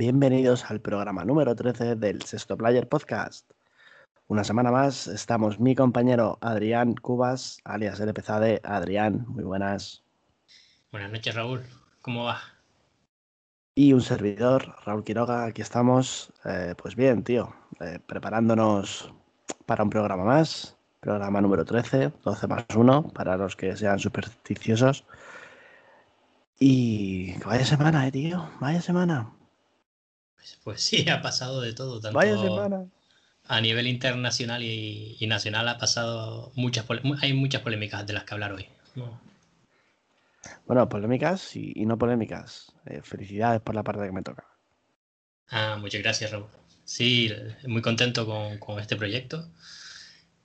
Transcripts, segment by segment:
Bienvenidos al programa número 13 del Sexto Player Podcast. Una semana más estamos mi compañero Adrián Cubas, alias LPZD. Adrián, muy buenas. Buenas noches, Raúl. ¿Cómo va? Y un servidor, Raúl Quiroga, aquí estamos. Eh, pues bien, tío, eh, preparándonos para un programa más, programa número 13, 12 más 1, para los que sean supersticiosos. Y vaya semana, eh, tío, vaya semana. Pues, pues sí, ha pasado de todo. Tanto Vaya semana. A nivel internacional y, y nacional ha pasado muchas hay muchas polémicas de las que hablar hoy. No. Bueno, polémicas y, y no polémicas. Eh, felicidades por la parte que me toca. Ah, muchas gracias, Raúl. Sí, muy contento con, con este proyecto.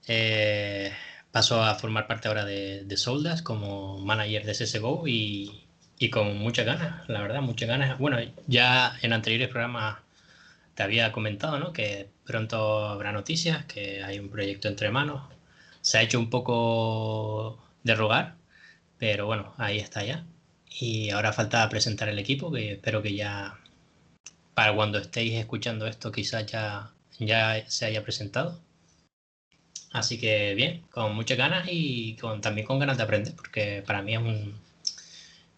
Eh, paso a formar parte ahora de, de Soldas como manager de CSGO y, y con muchas ganas, la verdad, muchas ganas. Bueno, ya en anteriores programas te había comentado, ¿no? Que pronto habrá noticias, que hay un proyecto entre manos. Se ha hecho un poco de rogar, pero bueno, ahí está ya. Y ahora falta presentar el equipo, que espero que ya para cuando estéis escuchando esto quizás ya, ya se haya presentado. Así que bien, con muchas ganas y con, también con ganas de aprender, porque para mí es, un,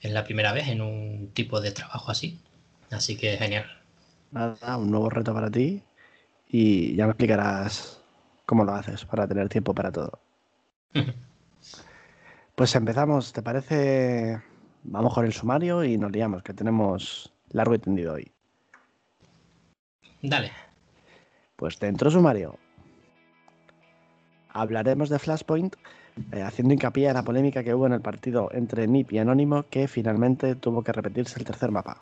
es la primera vez en un tipo de trabajo así. Así que genial. Nada, un nuevo reto para ti y ya me explicarás cómo lo haces para tener tiempo para todo. Pues empezamos, ¿te parece? Vamos con el sumario y nos liamos, que tenemos largo y tendido hoy. Dale. Pues dentro sumario. Hablaremos de Flashpoint, eh, haciendo hincapié en la polémica que hubo en el partido entre NIP y Anónimo, que finalmente tuvo que repetirse el tercer mapa.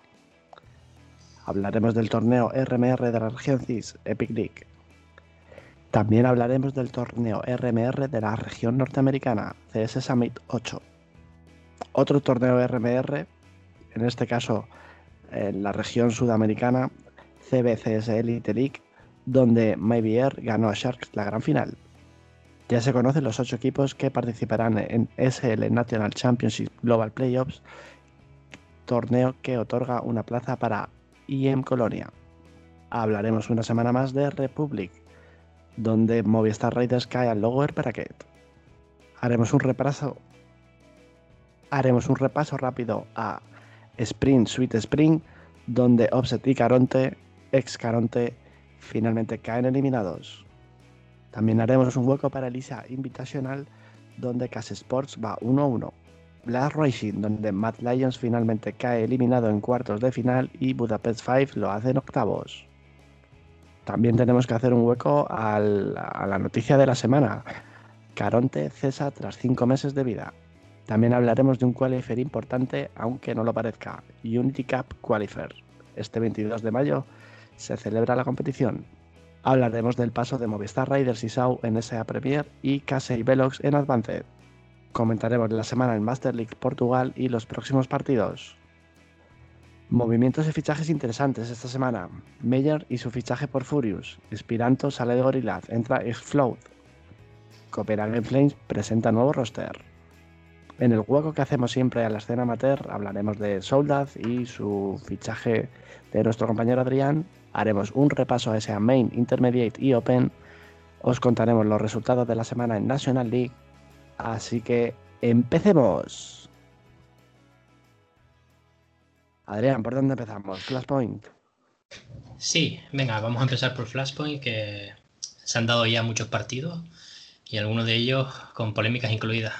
Hablaremos del torneo RMR de la región CIS, Epic League. También hablaremos del torneo RMR de la región norteamericana, CS Summit 8. Otro torneo RMR, en este caso en la región sudamericana, CBCS Elite League, donde MyBR ganó a Sharks la gran final. Ya se conocen los ocho equipos que participarán en SL National Championship Global Playoffs, torneo que otorga una plaza para IEM Colonia. Hablaremos una semana más de Republic, donde Movistar Raiders cae al Lower Bracket. Haremos un repaso. Haremos un repaso rápido a Spring Sweet Spring, donde Offset y Caronte, ex Caronte, finalmente caen eliminados. También haremos un hueco para Elisa Invitational, donde Cas Sports va 1-1. Blast Racing, donde Mad Lions finalmente cae eliminado en cuartos de final y Budapest 5 lo hace en octavos. También tenemos que hacer un hueco a la noticia de la semana. Caronte cesa tras 5 meses de vida. También hablaremos de un qualifier importante, aunque no lo parezca, Unity Cup Qualifier. Este 22 de mayo se celebra la competición. Hablaremos del paso de Movistar Raiders y SAU en SA Premier y Casey Velox en Advanced. Comentaremos la semana en Master League Portugal y los próximos partidos. Movimientos y fichajes interesantes esta semana. Meyer y su fichaje por Furious. Espiranto sale de Gorillaz, entra Exfloat. Copenhagen Flames presenta nuevo roster. En el hueco que hacemos siempre a la escena amateur hablaremos de Soldad y su fichaje de nuestro compañero Adrián. Haremos un repaso a ese Main, Intermediate y Open. Os contaremos los resultados de la semana en National League. Así que empecemos. Adrián, ¿por dónde empezamos? Flashpoint. Sí, venga, vamos a empezar por Flashpoint, que se han dado ya muchos partidos y algunos de ellos con polémicas incluidas.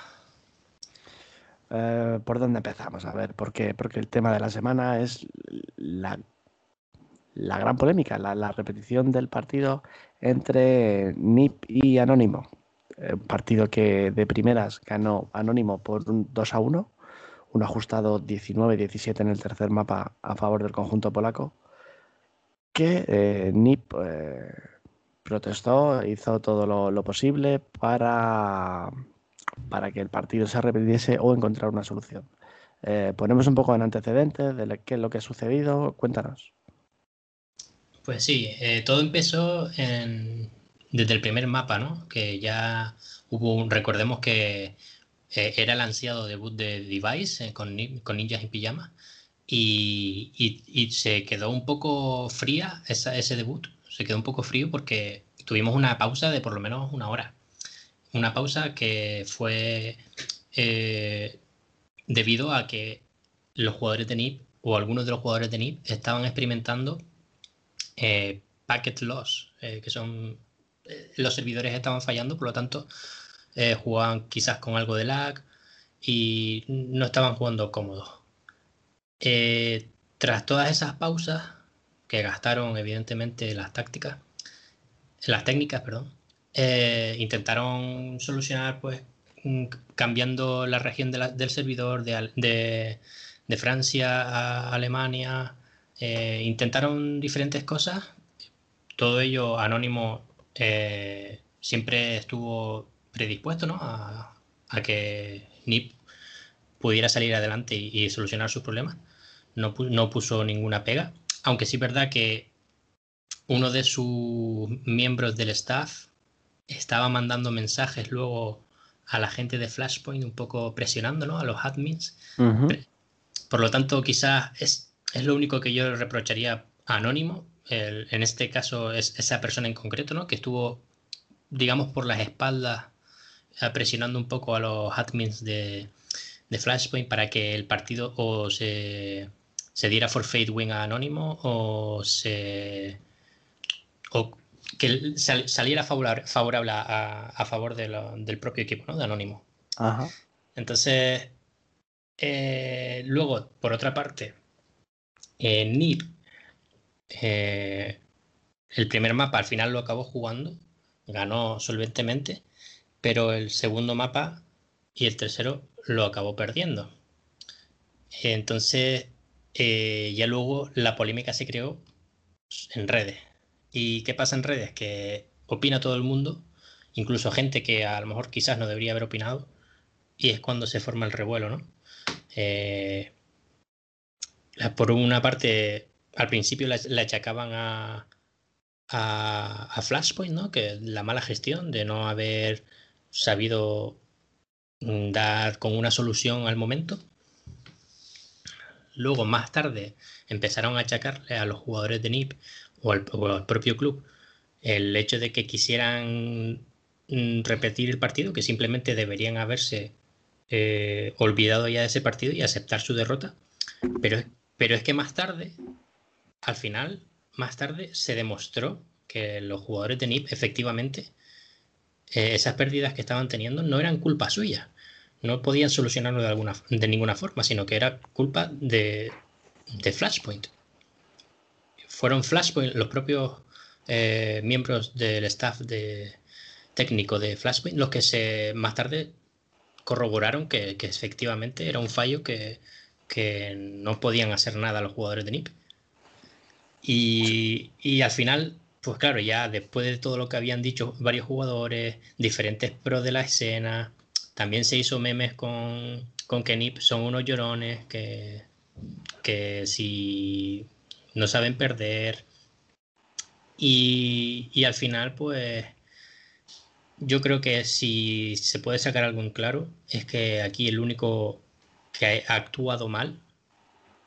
Eh, ¿Por dónde empezamos? A ver. Porque el tema de la semana es la, la gran polémica, la, repetición del partido entre NIP y Anónimo. Un partido que de primeras ganó Anónimo por un 2 a 1, un ajustado 19-17 en el tercer mapa a favor del conjunto polaco, que eh, NIP eh, protestó, hizo todo lo, lo posible para, para que el partido se repitiese o encontrar una solución. Eh, ponemos un poco en antecedentes de qué es lo que ha sucedido. Cuéntanos. Pues sí, eh, todo empezó desde el primer mapa, ¿no? Que ya hubo un, recordemos que eh, era el ansiado debut de Device eh, con, ni- con Ninjas en Pijama y, se quedó un poco fría ese debut, se quedó un poco frío porque tuvimos una pausa de por lo menos una hora. Una pausa que fue debido a que los jugadores de NIP o algunos de los jugadores de NIP estaban experimentando eh, packet loss, eh, que son los servidores estaban fallando, por lo tanto jugaban quizás con algo de lag y no estaban jugando cómodos. tras todas esas pausas que gastaron evidentemente las tácticas, las técnicas, perdón, eh, intentaron solucionar, pues, mm, cambiando la región del servidor de, Francia a Alemania. Eh, intentaron diferentes cosas. Todo ello anónimo eh, siempre estuvo predispuesto ¿no? a, que NIP pudiera salir adelante y, solucionar sus problemas. No, no, puso ninguna pega. Aunque sí es verdad que uno de sus miembros del staff estaba mandando mensajes luego a la gente de Flashpoint, un poco presionando a los admins. Por lo tanto, quizás es, es, lo único que yo reprocharía a Anónimo. en este caso es esa persona en concreto, ¿no? que estuvo, digamos, por las espaldas eh, presionando un poco a los admins de, de Flashpoint para que el partido o se, se diera for fade win a Anónimo o se o que saliera favorable, a, favor del propio equipo, ¿no? De Anónimo. Entonces, eh, luego, por otra parte, en NIP, eh, el primer mapa al final lo acabó jugando, ganó solventemente, pero el segundo mapa y el tercero lo acabó perdiendo. Entonces, eh, ya luego la polémica se creó en redes. ¿Y qué pasa en redes? Que opina todo el mundo, incluso gente que a lo mejor quizás no debería haber opinado, y es cuando se forma el revuelo, ¿no? Eh, por una parte, al principio le, achacaban a, a, Flashpoint, ¿no? Que la mala gestión de no haber sabido dar con una solución al momento. Luego, más tarde, empezaron a achacarle a los jugadores de NIP o al, propio club el hecho de que quisieran mm, repetir el partido, que simplemente deberían haberse eh, olvidado ya de ese partido y aceptar su derrota. Pero, pero es que más tarde, al final, más tarde se demostró que los jugadores de NIP efectivamente eh, esas pérdidas que estaban teniendo no eran culpa suya. No podían solucionarlo de, alguna, de ninguna forma, sino que era culpa de, de Flashpoint fueron Flashpoint, los propios eh, miembros del staff de, técnico de Flashpoint, los que se más tarde corroboraron que, efectivamente era un fallo que, no podían hacer nada los jugadores de NIP. Y, al final, pues claro, ya después de todo lo que habían dicho varios jugadores, diferentes pros de la escena, también se hizo memes con, con que NIP son unos llorones, que, que si no saben perder. Y, al final, pues yo creo que si se puede sacar algo en claro, es que aquí el único que ha actuado mal,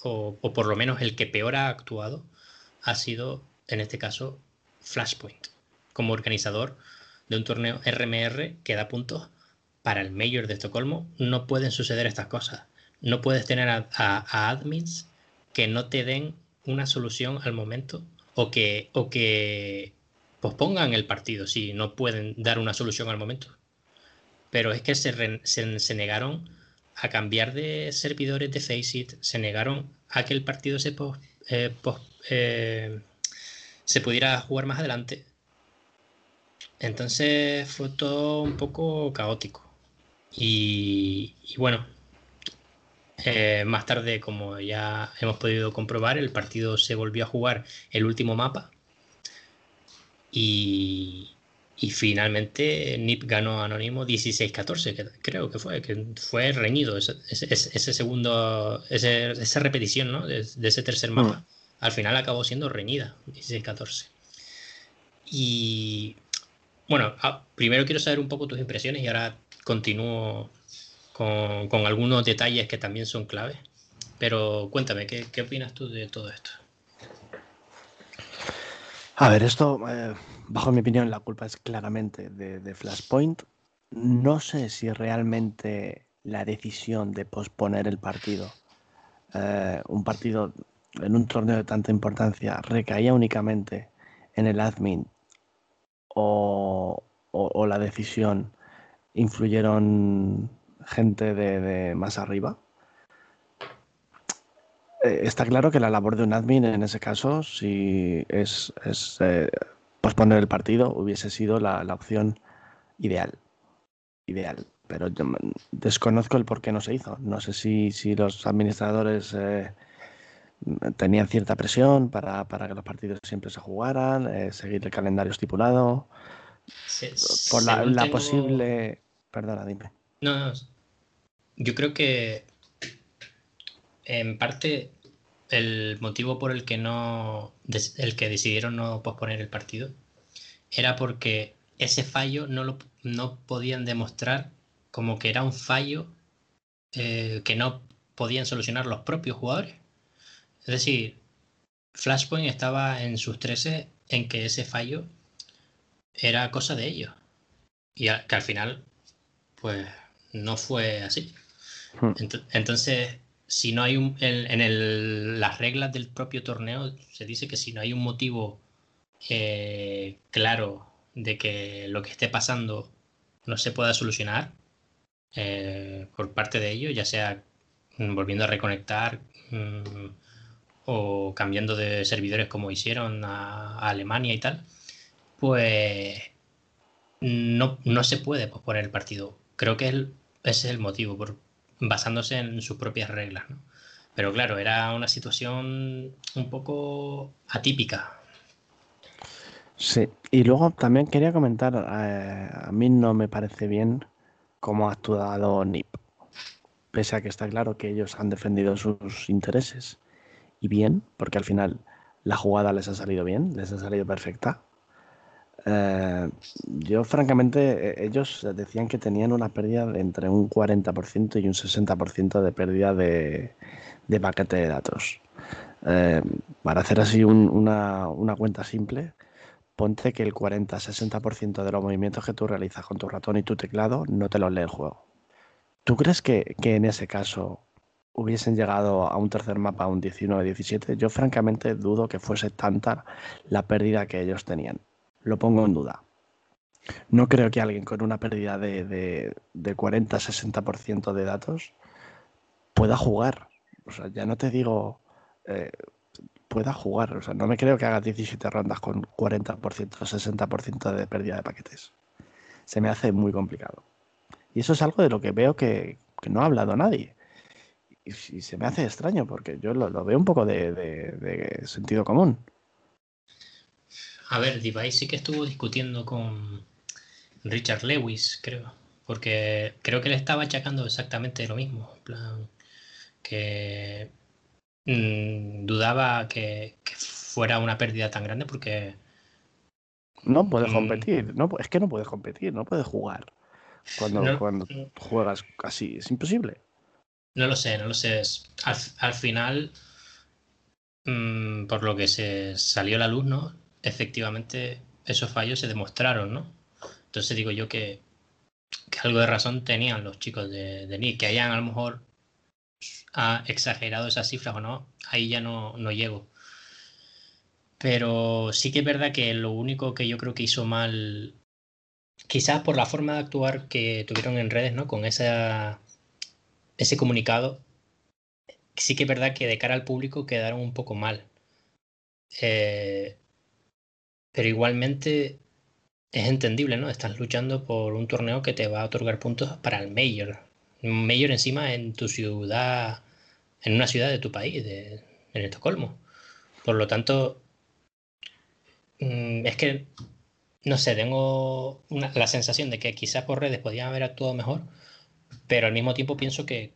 o, por lo menos el que peor ha actuado, ha sido, en este caso, Flashpoint, como organizador de un torneo RMR que da puntos para el Mayor de Estocolmo. No pueden suceder estas cosas. No puedes tener a admins que no te den una solución al momento o que, o que pospongan el partido si no pueden dar una solución al momento. Pero es que se, se, negaron a cambiar de servidores de Faceit, se negaron a que el partido se, eh, eh, se pudiera jugar más adelante. Entonces fue todo un poco caótico. y bueno, eh, más tarde, como ya hemos podido comprobar, el partido se volvió a jugar el último mapa y, finalmente NIP ganó Anónimo 16-14, creo que fue, que fue reñido ese, segundo, esa repetición ¿no? de, ese tercer mapa. Mm. Al final acabó siendo reñida, 16-14. Y bueno, ah, primero quiero saber un poco tus impresiones y ahora continúo con, algunos detalles que también son claves. Pero cuéntame, ¿qué, qué opinas tú de todo esto? A ver, esto, eh, bajo mi opinión, la culpa es claramente de, Flashpoint. No sé si realmente la decisión de posponer el partido, eh, un partido en un torneo de tanta importancia, recaía únicamente en el admin o, la decisión influyeron gente de más arriba. Eh, está claro que la labor de un admin en ese caso, si es, eh, posponer el partido, hubiese sido la, opción ideal. Ideal. Pero yo desconozco el por qué no se hizo. No sé si, si los administradores eh, tenían cierta presión para, que los partidos siempre se jugaran, seguir el calendario estipulado. por la, posible. Perdona, dime. No, no. Yo creo que en parte el motivo por el que no el que decidieron no posponer el partido era porque ese fallo no lo no podían demostrar como que era un fallo eh, que no podían solucionar los propios jugadores. Es decir, Flashpoint estaba en sus 13 en que ese fallo era cosa de ellos. Y que al final, pues, no fue así. Hmm. Entonces, si no hay un, en, las reglas del propio torneo se dice que si no hay un motivo eh, claro de que lo que esté pasando no se pueda solucionar eh, por parte de ellos, ya sea volviendo a reconectar mm, o cambiando de servidores como hicieron a, Alemania y tal, pues no, no, se puede posponer el partido. Creo que ese es el motivo por, basándose en sus propias reglas. ¿no? Pero claro, era una situación un poco atípica. Sí, y luego también quería comentar, eh, a mí no me parece bien cómo ha actuado NIP, pese a que está claro que ellos han defendido sus intereses. Y bien, porque al final la jugada les ha salido bien, les ha salido perfecta. Eh, yo, francamente, e-, ellos decían que tenían una pérdida entre un 40% y un 60% de pérdida de, paquete de datos. Eh, para hacer así una, cuenta simple, ponte que el 40-60% de los movimientos que tú realizas con tu ratón y tu teclado no te los lee el juego. ¿Tú crees que, que en ese caso hubiesen llegado a un tercer mapa, a un 19-17? Yo francamente dudo que fuese tanta la pérdida que ellos tenían lo pongo en duda. No creo que alguien con una pérdida de, de, 40-60% de datos pueda jugar. O sea, ya no te digo eh, pueda jugar. O sea, no me creo que haga 17 rondas con 40%, 60% de pérdida de paquetes. Se me hace muy complicado. Y eso es algo de lo que veo que, no ha hablado nadie. Y, se me hace extraño porque yo lo, veo un poco de sentido común. A ver, Device sí que estuvo discutiendo con Richard Lewis, creo. Porque creo que le estaba achacando exactamente lo mismo. En plan, que mm, dudaba que, fuera una pérdida tan grande porque. No puedes mm, competir. No, es que no puedes competir, no puedes jugar. Cuando, cuando juegas así, es imposible. No lo sé, no lo sé. Al, final, mm, por lo que se salió la luz, ¿no? Efectivamente esos fallos se demostraron, ¿no? Entonces digo yo que, algo de razón tenían los chicos de, de que hayan a lo mejor exagerado esas cifras o no, ahí ya no, no llego. Pero sí que es verdad que lo único que yo creo que hizo mal, quizás por la forma de actuar que tuvieron en redes, ¿no? Con ese comunicado, sí que es verdad que de cara al público quedaron un poco mal. Eh, pero igualmente es entendible, ¿no? Estás luchando por un torneo que te va a otorgar puntos para el mayor. Un mayor encima en tu ciudad, en una ciudad de tu país, de, en Estocolmo. Por lo tanto, mm, es que, no sé, tengo la sensación de que quizás por redes podían haber actuado mejor, pero al mismo tiempo pienso que,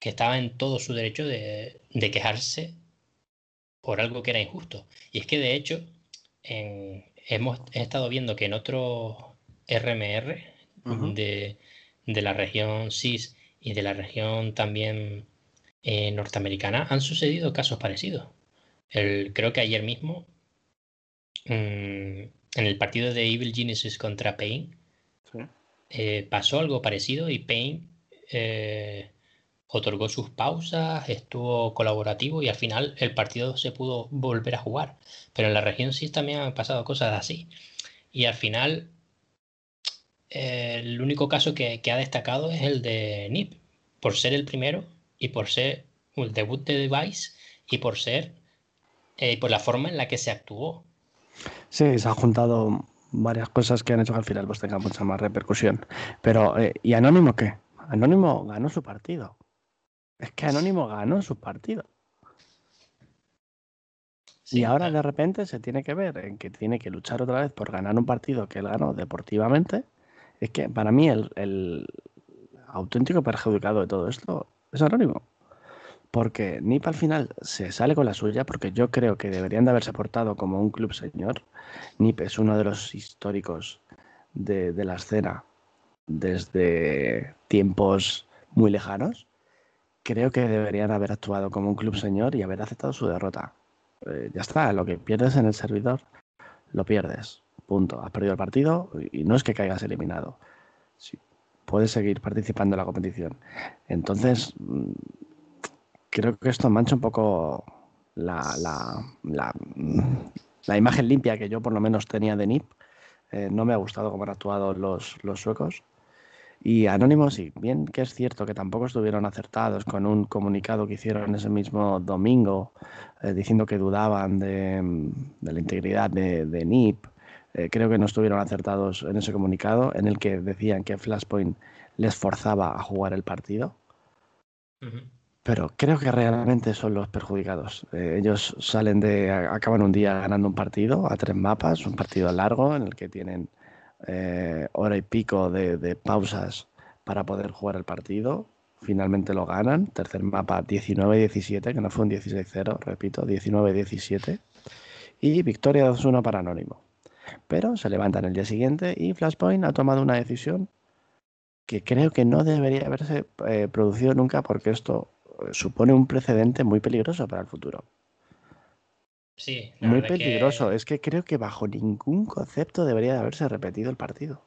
estaba en todo su derecho de, de quejarse por algo que era injusto. Y es que de hecho hemos estado viendo que en otro RMR de, la región CIS y de la región también norteamericana han sucedido casos parecidos. creo que ayer mismo, mm, en el partido de Evil Genesis contra Pain, eh, pasó algo parecido y Pain eh, otorgó sus pausas, estuvo colaborativo y al final el partido se pudo volver a jugar. Pero en la región sí también han pasado cosas así. Y al final, eh, el único caso que, ha destacado es el de NIP, por ser el primero y por ser el debut de Device y por ser, eh, por la forma en la que se actuó. Sí, se han juntado varias cosas que han hecho que al final pues tenga mucha más repercusión. Pero, eh, ¿y Anónimo qué? Anónimo ganó su partido. Es que Anónimo ganó su partido. y ahora de repente se tiene que ver en que tiene que luchar otra vez por ganar un partido que él ganó deportivamente. Es que para mí el, auténtico perjudicado de todo esto es Anónimo. Porque Nip al final se sale con la suya, porque yo creo que deberían de haberse portado como un club señor. Nip es uno de los históricos de la escena desde tiempos muy lejanos creo que deberían haber actuado como un club señor y haber aceptado su derrota. Eh, ya está, lo que pierdes en el servidor, lo pierdes. Punto. Has perdido el partido y no es que caigas eliminado. puedes seguir participando en la competición. Entonces, mm, creo que esto mancha un poco la, la, imagen limpia que yo por lo menos tenía de NIP. Eh, no me ha gustado cómo han actuado los suecos. Y Anónimos, sí, bien que es cierto que tampoco estuvieron acertados con un comunicado que hicieron ese mismo domingo eh, diciendo que dudaban de, la integridad de, NIP. Eh, creo que no estuvieron acertados en ese comunicado en el que decían que Flashpoint les forzaba a jugar el partido. Pero creo que realmente son los perjudicados. Eh, ellos salen de, acaban un día ganando un partido a tres mapas, un partido largo en el que tienen eh, hora y pico de, pausas para poder jugar el partido. Finalmente lo ganan. Tercer mapa 19-17, que no fue un 16-0, repito, 19-17. Y victoria 2-1 para Anónimo. Pero se levantan el día siguiente y Flashpoint ha tomado una decisión que creo que no debería haberse eh, producido nunca porque esto eh, supone un precedente muy peligroso para el futuro. Sí, muy peligroso. Es que creo que bajo ningún concepto debería de haberse repetido el partido.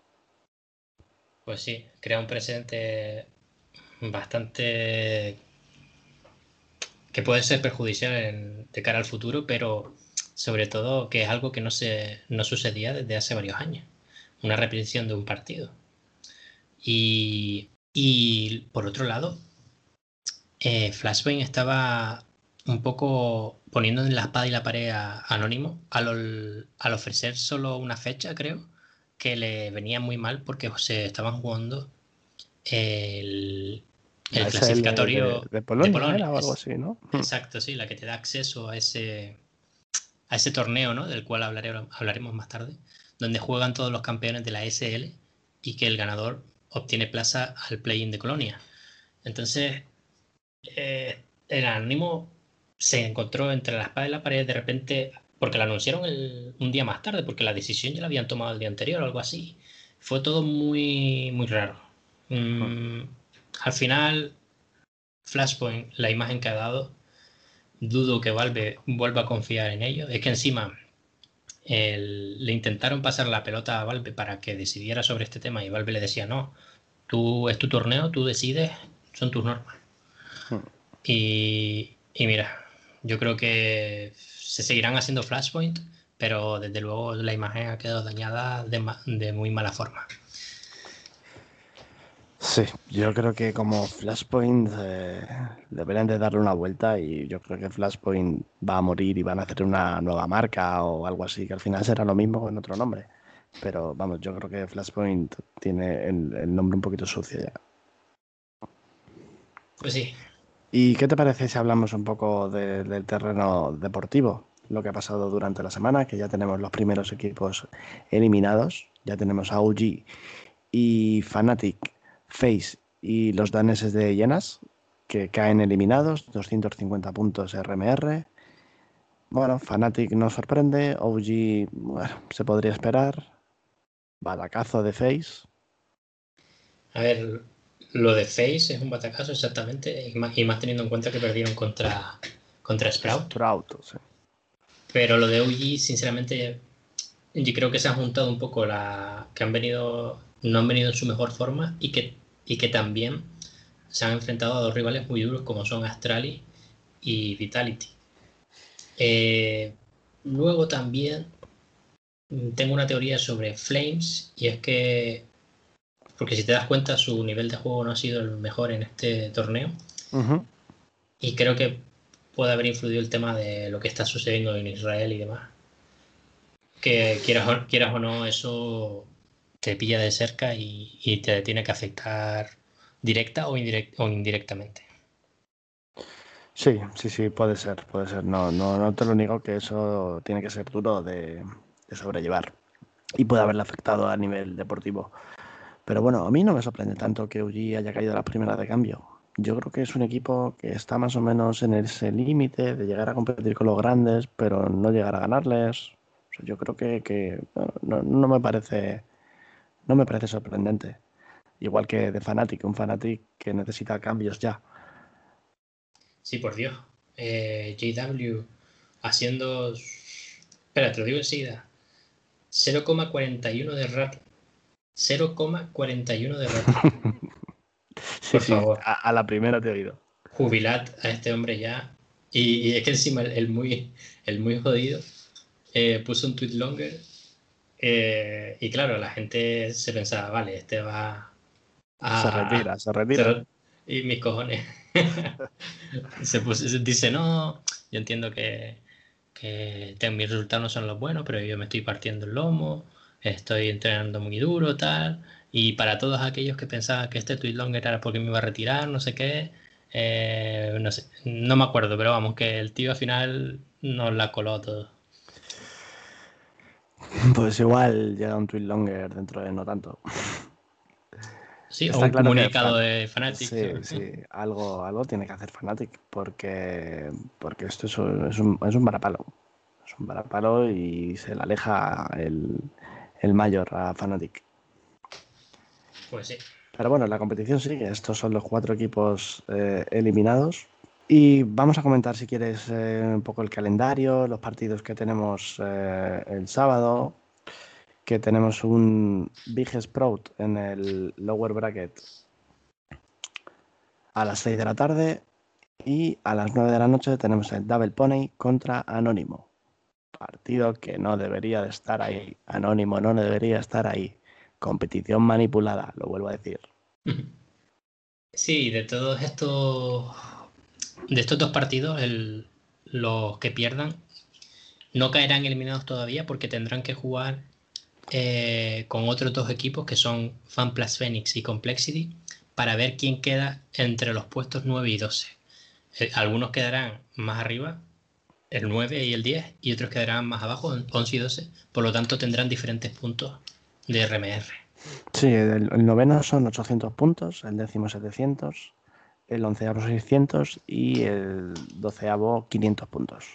Pues sí, crea un precedente bastante que puede ser perjudicial de cara al futuro, pero sobre todo que es algo que no se no sucedía desde hace varios años. Una repetición de un partido. Y, por otro lado, eh, Flashbang estaba un poco poniendo en la espada y la pared a Anónimo al, ofrecer solo una fecha, creo, que le venía muy mal porque se estaban jugando el, clasificatorio de, Polonia, o algo así, ¿no? Hmm. Exacto, sí, la que te da acceso a ese, a ese torneo, ¿no? Del cual hablaremos más tarde, donde juegan todos los campeones de la SL y que el ganador obtiene plaza al play-in de Colonia. Entonces, eh, el Anónimo se encontró entre la espada y la pared de repente, porque la anunciaron un día más tarde, porque la decisión ya la habían tomado el día anterior o algo así. Fue todo muy, muy raro. Mm, al final, Flashpoint, la imagen que ha dado, dudo que Valve vuelva a confiar en ello. Es que encima le intentaron pasar la pelota a Valve para que decidiera sobre este tema y Valve le decía, no, tú es tu torneo, tú decides, son tus normas. Hmm. Y, y mira, yo creo que se seguirán haciendo Flashpoint, pero desde luego la imagen ha quedado dañada de, muy mala forma. Sí, yo creo que como Flashpoint eh, deberían de darle una vuelta y yo creo que Flashpoint va a morir y van a hacer una nueva marca o algo así, que al final será lo mismo con otro nombre. Pero vamos, yo creo que Flashpoint tiene el nombre un poquito sucio ya. Pues sí, ¿Y qué te parece si hablamos un poco del terreno deportivo? Lo que ha pasado durante la semana, que ya tenemos los primeros equipos eliminados. Ya tenemos a UG y Fnatic, Face y los daneses de Llenas, que caen eliminados, 250 puntos RMR. Bueno, Fnatic nos sorprende, OG, bueno, se podría esperar. Batacazo de Face. A ver, lo de Face es un batacazo exactamente, y más, teniendo en cuenta que perdieron contra, contra Sprout. Sprout sí. Pero lo de OG, sinceramente, yo creo que se ha juntado un poco la que han venido, no han venido en su mejor forma y que, y que también se han enfrentado a dos rivales muy duros como son Astralis y Vitality. Eh, luego también tengo una teoría sobre Flames y es que, porque si te das cuenta, su nivel de juego no ha sido el mejor en este torneo. Y creo que puede haber influido el tema de lo que está sucediendo en Israel y demás. Que quieras o, quieras o no, eso te pilla de cerca y, te tiene que afectar directa o, o indirectamente. Sí, sí, sí, puede ser, puede ser. No, no, no te lo niego que eso tiene que ser duro de, sobrellevar y puede haberle afectado a nivel deportivo. Pero bueno, a mí no me sorprende tanto que Uji haya caído a las primeras de cambio. Yo creo que es un equipo que está más o menos en ese límite de llegar a competir con los grandes, pero no llegar a ganarles. yo creo que, no, no, me parece no me parece sorprendente. Igual que de Fnatic, un Fnatic que necesita cambios ya. Sí, por Dios. Eh, JW haciendo. Espera, te lo digo enseguida. 0,41 de rating. 0,41 de rating. por favor. A, la primera te he oído. Jubilad a este hombre ya. Y, es que encima el, muy, el muy jodido eh, puso un tweet longer. Eh, y claro, la gente se pensaba, vale, este va a. Se retira, se retira. Y mis cojones. se dice, no, yo entiendo que, que mis resultados no son los buenos, pero yo me estoy partiendo el lomo, estoy entrenando muy duro, tal. Y para todos aquellos que pensaban que este tweet longer era porque me iba a retirar, no sé qué, eh, no sé, no me acuerdo, pero vamos, que el tío al final nos la coló todo. Pues igual llega un tweet longer dentro de no tanto. Sí, o un comunicado de Fnatic. Sí, sí, algo, algo tiene que hacer Fnatic porque, porque esto es un, es un, es un varapalo. Es un varapalo y se le aleja el, el mayor a Fnatic. Pues sí. Pero bueno, la competición sigue. Estos son los cuatro equipos eh, eliminados. Y vamos a comentar, si quieres, eh, un poco el calendario, los partidos que tenemos eh, el sábado, que tenemos un Big Sprout en el lower bracket a las 6 de la tarde y a las 9 de la noche tenemos el Double Pony contra Anónimo. Partido que no debería de estar ahí. Anónimo no debería estar ahí. Competición manipulada, lo vuelvo a decir. Sí, de todos estos de estos dos partidos, los que pierdan no caerán eliminados todavía porque tendrán que jugar eh, con otros dos equipos que son FanPlus Phoenix y Complexity para ver quién queda entre los puestos 9 y 12. Eh, algunos quedarán más arriba, el 9 y el 10, y otros quedarán más abajo, 11 y 12. Por lo tanto, tendrán diferentes puntos de RMR. Sí, el, el noveno son 800 puntos, el décimo 700, el onceavo 600 y el doceavo 500 puntos.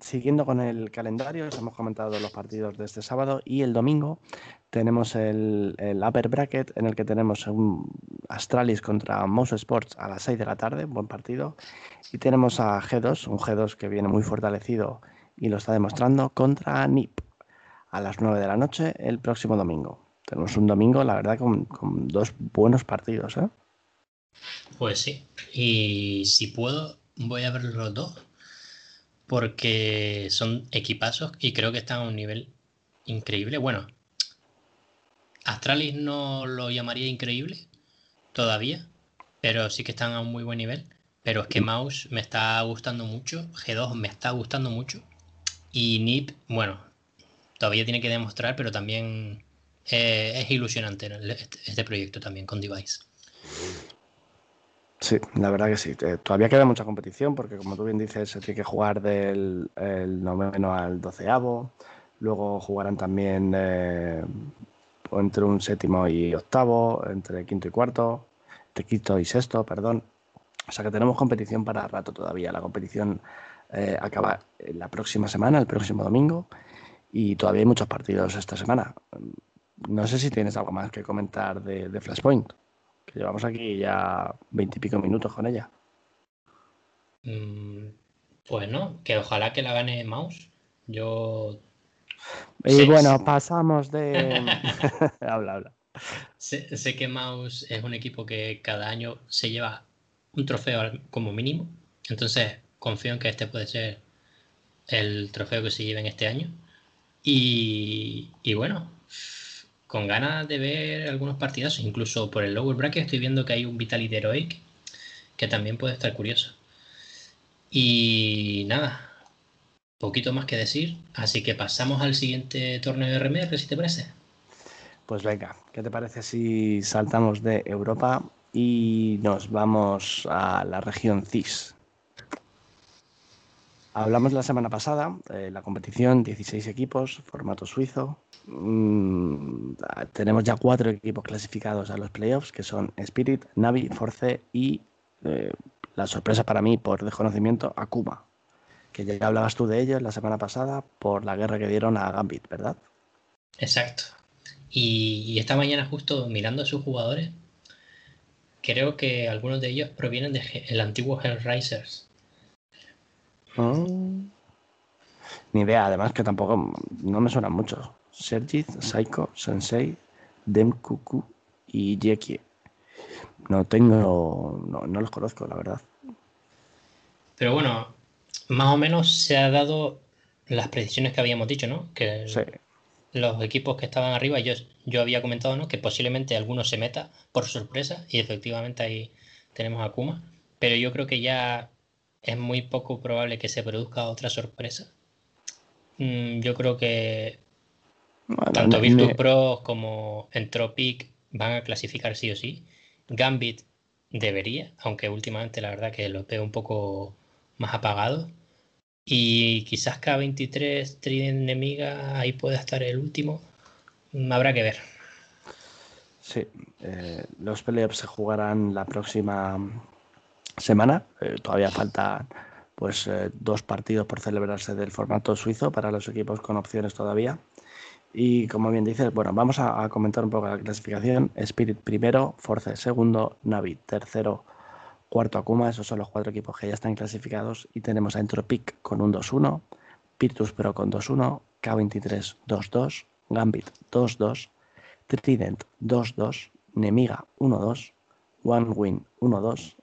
Siguiendo con el calendario, hemos comentado los partidos de este sábado y el domingo tenemos el, upper bracket en el que tenemos un Astralis contra Mouse Sports a las 6 de la tarde, buen partido. Y tenemos a G2, un G2 que viene muy fortalecido y lo está demostrando, contra NIP a las 9 de la noche el próximo domingo. Tenemos un domingo, la verdad, con, con dos buenos partidos. ¿eh? Pues sí, y si puedo, voy a ver los dos porque son equipazos y creo que están a un nivel increíble. Bueno, Astralis no lo llamaría increíble todavía, pero sí que están a un muy buen nivel. Pero es que Mouse me está gustando mucho, G2 me está gustando mucho y NIP, bueno, todavía tiene que demostrar, pero también eh, es ilusionante este, este proyecto también con Device. Sí, la verdad que sí. Todavía queda mucha competición porque, como tú bien dices, se tiene que jugar del el noveno al doceavo. Luego jugarán también eh, entre un séptimo y octavo, entre quinto y cuarto, entre quinto y sexto, perdón. O sea que tenemos competición para rato todavía. La competición eh, acaba la próxima semana, el próximo domingo, y todavía hay muchos partidos esta semana. No sé si tienes algo más que comentar de Flashpoint llevamos aquí ya veintipico minutos con ella. Mm, pues no, que ojalá que la gane Mouse. Yo. Y bueno, pasamos de. habla, habla. Sé, sé, que Mouse es un equipo que cada año se lleva un trofeo como mínimo. Entonces, confío en que este puede ser el trofeo que se lleven este año. Y, y bueno, con ganas de ver algunos partidos, incluso por el lower bracket estoy viendo que hay un Vitality Heroic que también puede estar curioso. Y nada, poquito más que decir, así que pasamos al siguiente torneo de RMR, si te parece. Pues venga, ¿qué te parece si saltamos de Europa y nos vamos a la región CIS? Hablamos la semana pasada, de la competición, 16 equipos, formato suizo. Mm, tenemos ya cuatro equipos clasificados a los playoffs, que son Spirit, Navi, Force y eh, la sorpresa para mí, por desconocimiento, Akuma. Que ya hablabas tú de ellos la semana pasada por la guerra que dieron a Gambit, ¿verdad? Exacto. Y, esta mañana justo mirando a sus jugadores, creo que algunos de ellos provienen del antiguo Hellraisers. Mm. Ni idea, además que tampoco no me suenan muchos. Sergith, Psycho, Sensei, Demkuku y Jeki. No tengo, no, no, los conozco, la verdad. Pero bueno, más o menos se ha dado las predicciones que habíamos dicho, ¿no? Que los equipos que estaban arriba, yo, yo había comentado, ¿no? Que posiblemente alguno se meta por sorpresa y efectivamente ahí tenemos a Kuma. Pero yo creo que ya es muy poco probable que se produzca otra sorpresa. Mm, yo creo que tanto Virtus Pro como Entropic van a clasificar sí o sí. Gambit debería, aunque últimamente la verdad que lo veo un poco más apagado. Y quizás K23 Trident enemiga, ahí puede estar el último. Habrá que ver. Sí, eh, los playoffs se jugarán la próxima semana. Eh, todavía faltan pues eh, dos partidos por celebrarse del formato suizo para los equipos con opciones todavía. Y como bien dices, bueno, vamos a, comentar un poco la clasificación. Spirit primero, Force segundo, Navi tercero, cuarto Akuma. Esos son los cuatro equipos que ya están clasificados. Y tenemos a Entropic con un 2-1, Virtus Pro con 2-1, K23 2-2, Gambit 2-2, Trident 2-2, Nemiga 1-2, One Win 1-2,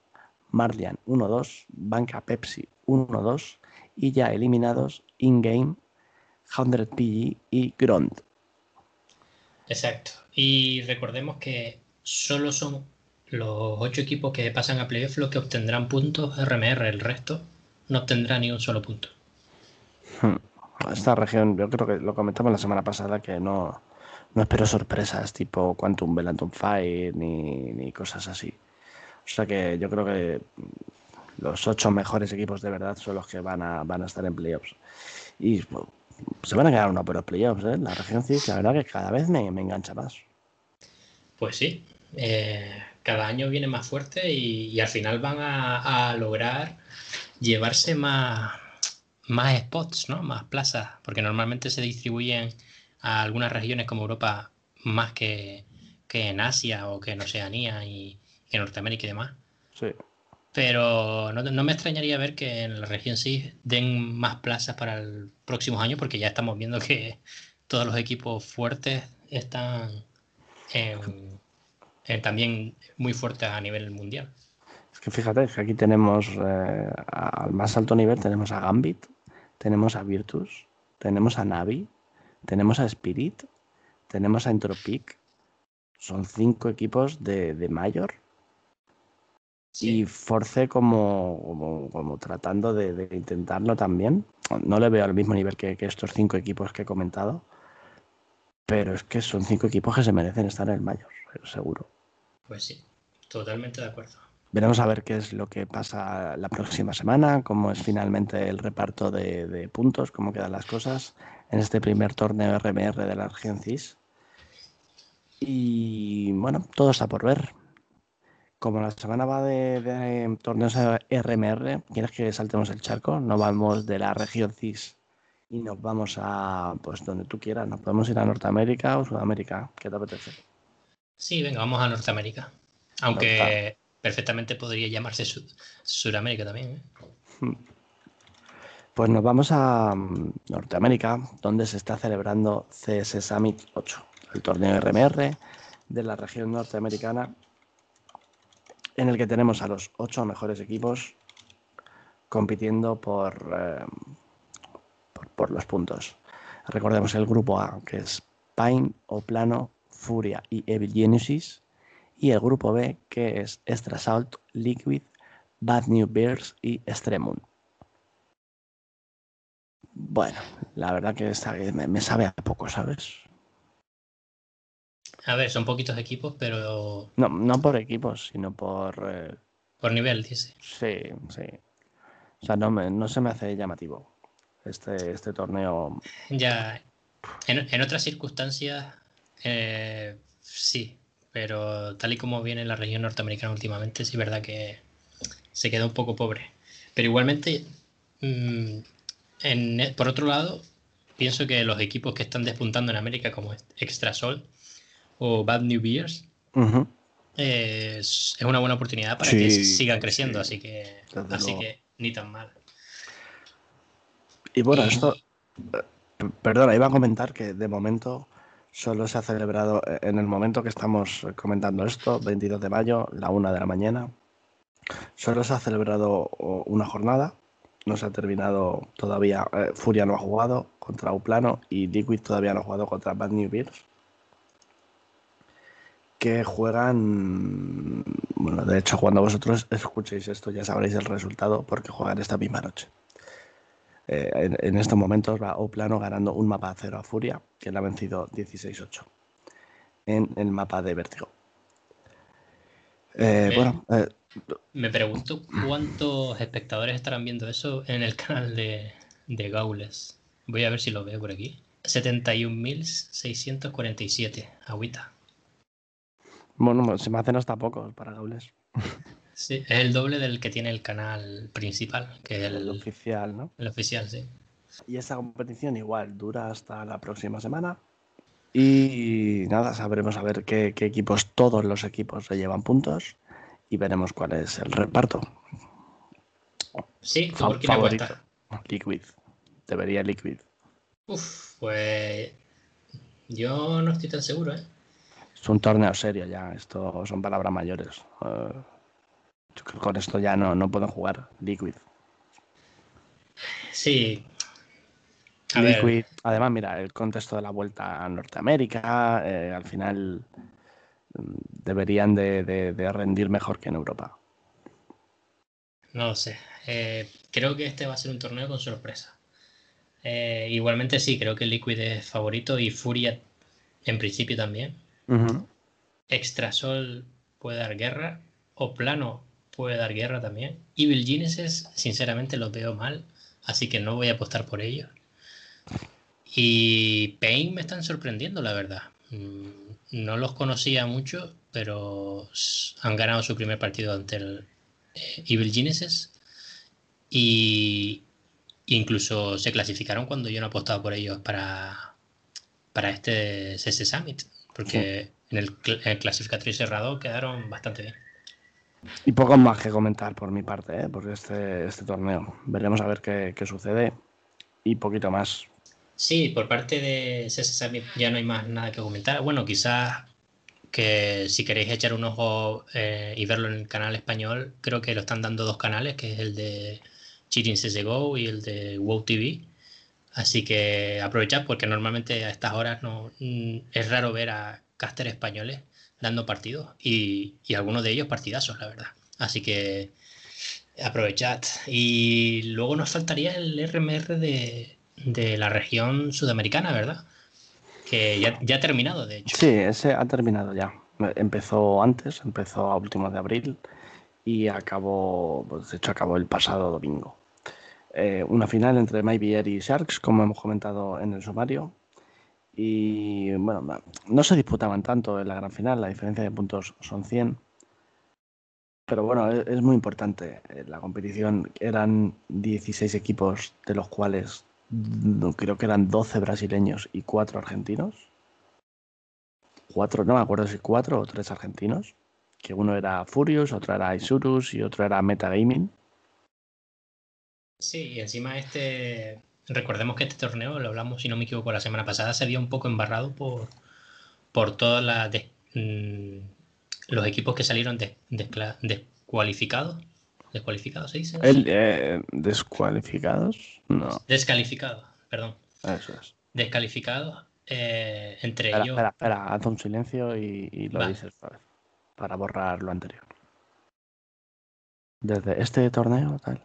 Marlian 1-2, Banca Pepsi 1-2 y ya eliminados in-game 100 PG y Grond. Exacto. Y recordemos que solo son los ocho equipos que pasan a playoff los que obtendrán puntos RMR. El resto no obtendrá ni un solo punto. Hmm. Esta región, yo creo que lo comentamos la semana pasada, que no, no espero sorpresas tipo Quantum Belantum Fire ni, ni cosas así. O sea que yo creo que los ocho mejores equipos de verdad son los que van a, van a estar en playoffs. Y se van a quedar uno por playoffs, ¿eh? La región sí, la verdad que cada vez me, engancha más. Pues sí, eh, cada año viene más fuerte y, al final van a, lograr llevarse más, más spots, ¿no? Más plazas, porque normalmente se distribuyen a algunas regiones como Europa más que, que en Asia o que en Oceanía y, que Norteamérica y demás. Sí. Pero no, me extrañaría ver que en la región sí den más plazas para el próximos años, porque ya estamos viendo que todos los equipos fuertes están también muy fuertes a nivel mundial. Es que fíjate, que aquí tenemos eh, al más alto nivel tenemos a Gambit, tenemos a Virtus, tenemos a Navi, tenemos a Spirit, tenemos a Entropic. Son cinco equipos de, de mayor y Force como, como, tratando de, intentarlo también. No le veo al mismo nivel que, estos cinco equipos que he comentado, pero es que son cinco equipos que se merecen estar en el mayor, seguro. Pues sí, totalmente de acuerdo. Veremos a ver qué es lo que pasa la próxima semana, cómo es finalmente el reparto de, de puntos, cómo quedan las cosas en este primer torneo RMR de la región CIS. Y bueno, todo está por ver como la semana va de, torneos RMR, ¿quieres que saltemos el charco? Nos vamos de la región CIS y nos vamos a, pues donde tú quieras. Nos podemos ir a Norteamérica o Sudamérica. ¿Qué te apetece? Sí, venga, vamos a Norteamérica. Aunque perfectamente podría llamarse Sudamérica también. ¿eh? Hmm. Pues nos vamos a mm, Norteamérica, donde se está celebrando CS Summit 8, el torneo RMR de la región norteamericana, en el que tenemos a los ocho mejores equipos compitiendo por, eh, por, los puntos. Recordemos el grupo A, que es Pine, Oplano, Furia y Evil Genesis. Y el grupo B, que es Extra Salt, Liquid, Bad New Bears y Extremum. Bueno, la verdad que me, sabe a poco, ¿sabes? A ver, son poquitos equipos, pero. No, no por equipos, sino por. Eh, por nivel, dice. Sí, sí. O sea, no, no se me hace llamativo este, este torneo. Ya. En, otras circunstancias, eh, sí. Pero tal y como viene la región norteamericana últimamente, sí es verdad que se queda un poco pobre. Pero igualmente. Mm, por otro lado, pienso que los equipos que están despuntando en América, como Extra Sol o Bad New Beers, es, una buena oportunidad para que sigan creciendo, así que, así que ni tan mal. Y bueno, esto, perdona, iba a comentar que de momento solo se ha celebrado, eh, en el momento que estamos comentando esto, 22 de mayo, la una de la mañana, solo se ha celebrado una jornada no se ha terminado todavía. Eh, Furia no ha jugado contra Uplano y Liquid todavía no ha jugado contra Bad New Bears. Que juegan. Bueno, de hecho, cuando vosotros escuchéis esto ya sabréis el resultado porque juegan esta misma noche. Eh, en, estos momentos va Uplano ganando un mapa a cero a Furia, que le ha vencido 16-8 en el mapa de Vértigo. Eh, bueno, me pregunto cuántos espectadores estarán viendo eso en el canal de, de Gaules. Voy a ver si lo veo por aquí. 71.647, agüita. Bueno, se me hacen hasta pocos para Gaules. Sí, es el doble del que tiene el canal principal, que es el, oficial, ¿no? El oficial, sí. Y esa competición igual dura hasta la próxima semana. Y nada, sabremos a ver qué, qué equipos, todos los equipos se llevan puntos y veremos cuál es el reparto. Sí, favorito. Liquid. Debería Liquid. Uf, pues yo no estoy tan seguro, ¿eh? Es un torneo serio ya, esto son palabras mayores. Eh, con esto ya no, no pueden jugar Liquid. Sí. Liquid. Además, mira, el contexto de la vuelta a Norteamérica, eh, al final deberían de, rendir mejor que en Europa. No lo sé. Eh, creo que este va a ser un torneo con sorpresa. Eh, igualmente sí, creo que Liquid es favorito y Furia en principio también. Extrasol puede dar guerra. O Plano puede dar guerra también. Evil Genesis, sinceramente, lo veo mal. Así que no voy a apostar por ellos. Y Pain me están sorprendiendo, la verdad. Mm, no los conocía mucho, pero han ganado su primer partido ante el eh, Evil Genesis y incluso se clasificaron cuando yo no apostaba por ellos para, para este CS Summit, porque en, el, clasificatorio cerrado quedaron bastante bien. Y poco más que comentar por mi parte, ¿eh? por este, este torneo. Veremos a ver qué, qué sucede y poquito más. Sí, por parte de CS ya no hay más nada que comentar. Bueno, quizás que si queréis echar un ojo eh, y verlo en el canal español, creo que lo están dando dos canales, que es el de Cheating CSGO y el de WoW TV. Así que aprovechad porque normalmente a estas horas no mm, es raro ver a caster españoles dando partidos y, algunos de ellos partidazos, la verdad. Así que aprovechad. Y luego nos faltaría el RMR de, de la región sudamericana, ¿verdad? Que ya, ha terminado, de hecho. Sí, ese ha terminado ya. Empezó antes, empezó a últimos de abril y acabó, pues de hecho acabó el pasado domingo. Eh, una final entre Maybeer y Sharks, como hemos comentado en el sumario. Y bueno, no se disputaban tanto en la gran final, la diferencia de puntos son 100. Pero bueno, es, es muy importante. Eh, la competición eran 16 equipos, de los cuales creo que eran 12 brasileños y 4 argentinos. Cuatro, no me acuerdo si 4 o 3 argentinos. que uno era Furious, otro era Isurus y otro era Metagaming. Sí, y encima este, recordemos que este torneo, lo hablamos si no me equivoco la semana pasada, se había un poco embarrado por, por todos mm, los equipos que salieron descualificados. ¿Descualificados se dice? Eh, ¿Descualificados? No. Descalificados, perdón. Eso es. Descalificados. Eh, entre ellos. Espera, espera, haz un silencio y, lo dices para borrar lo anterior. Desde este torneo, tal.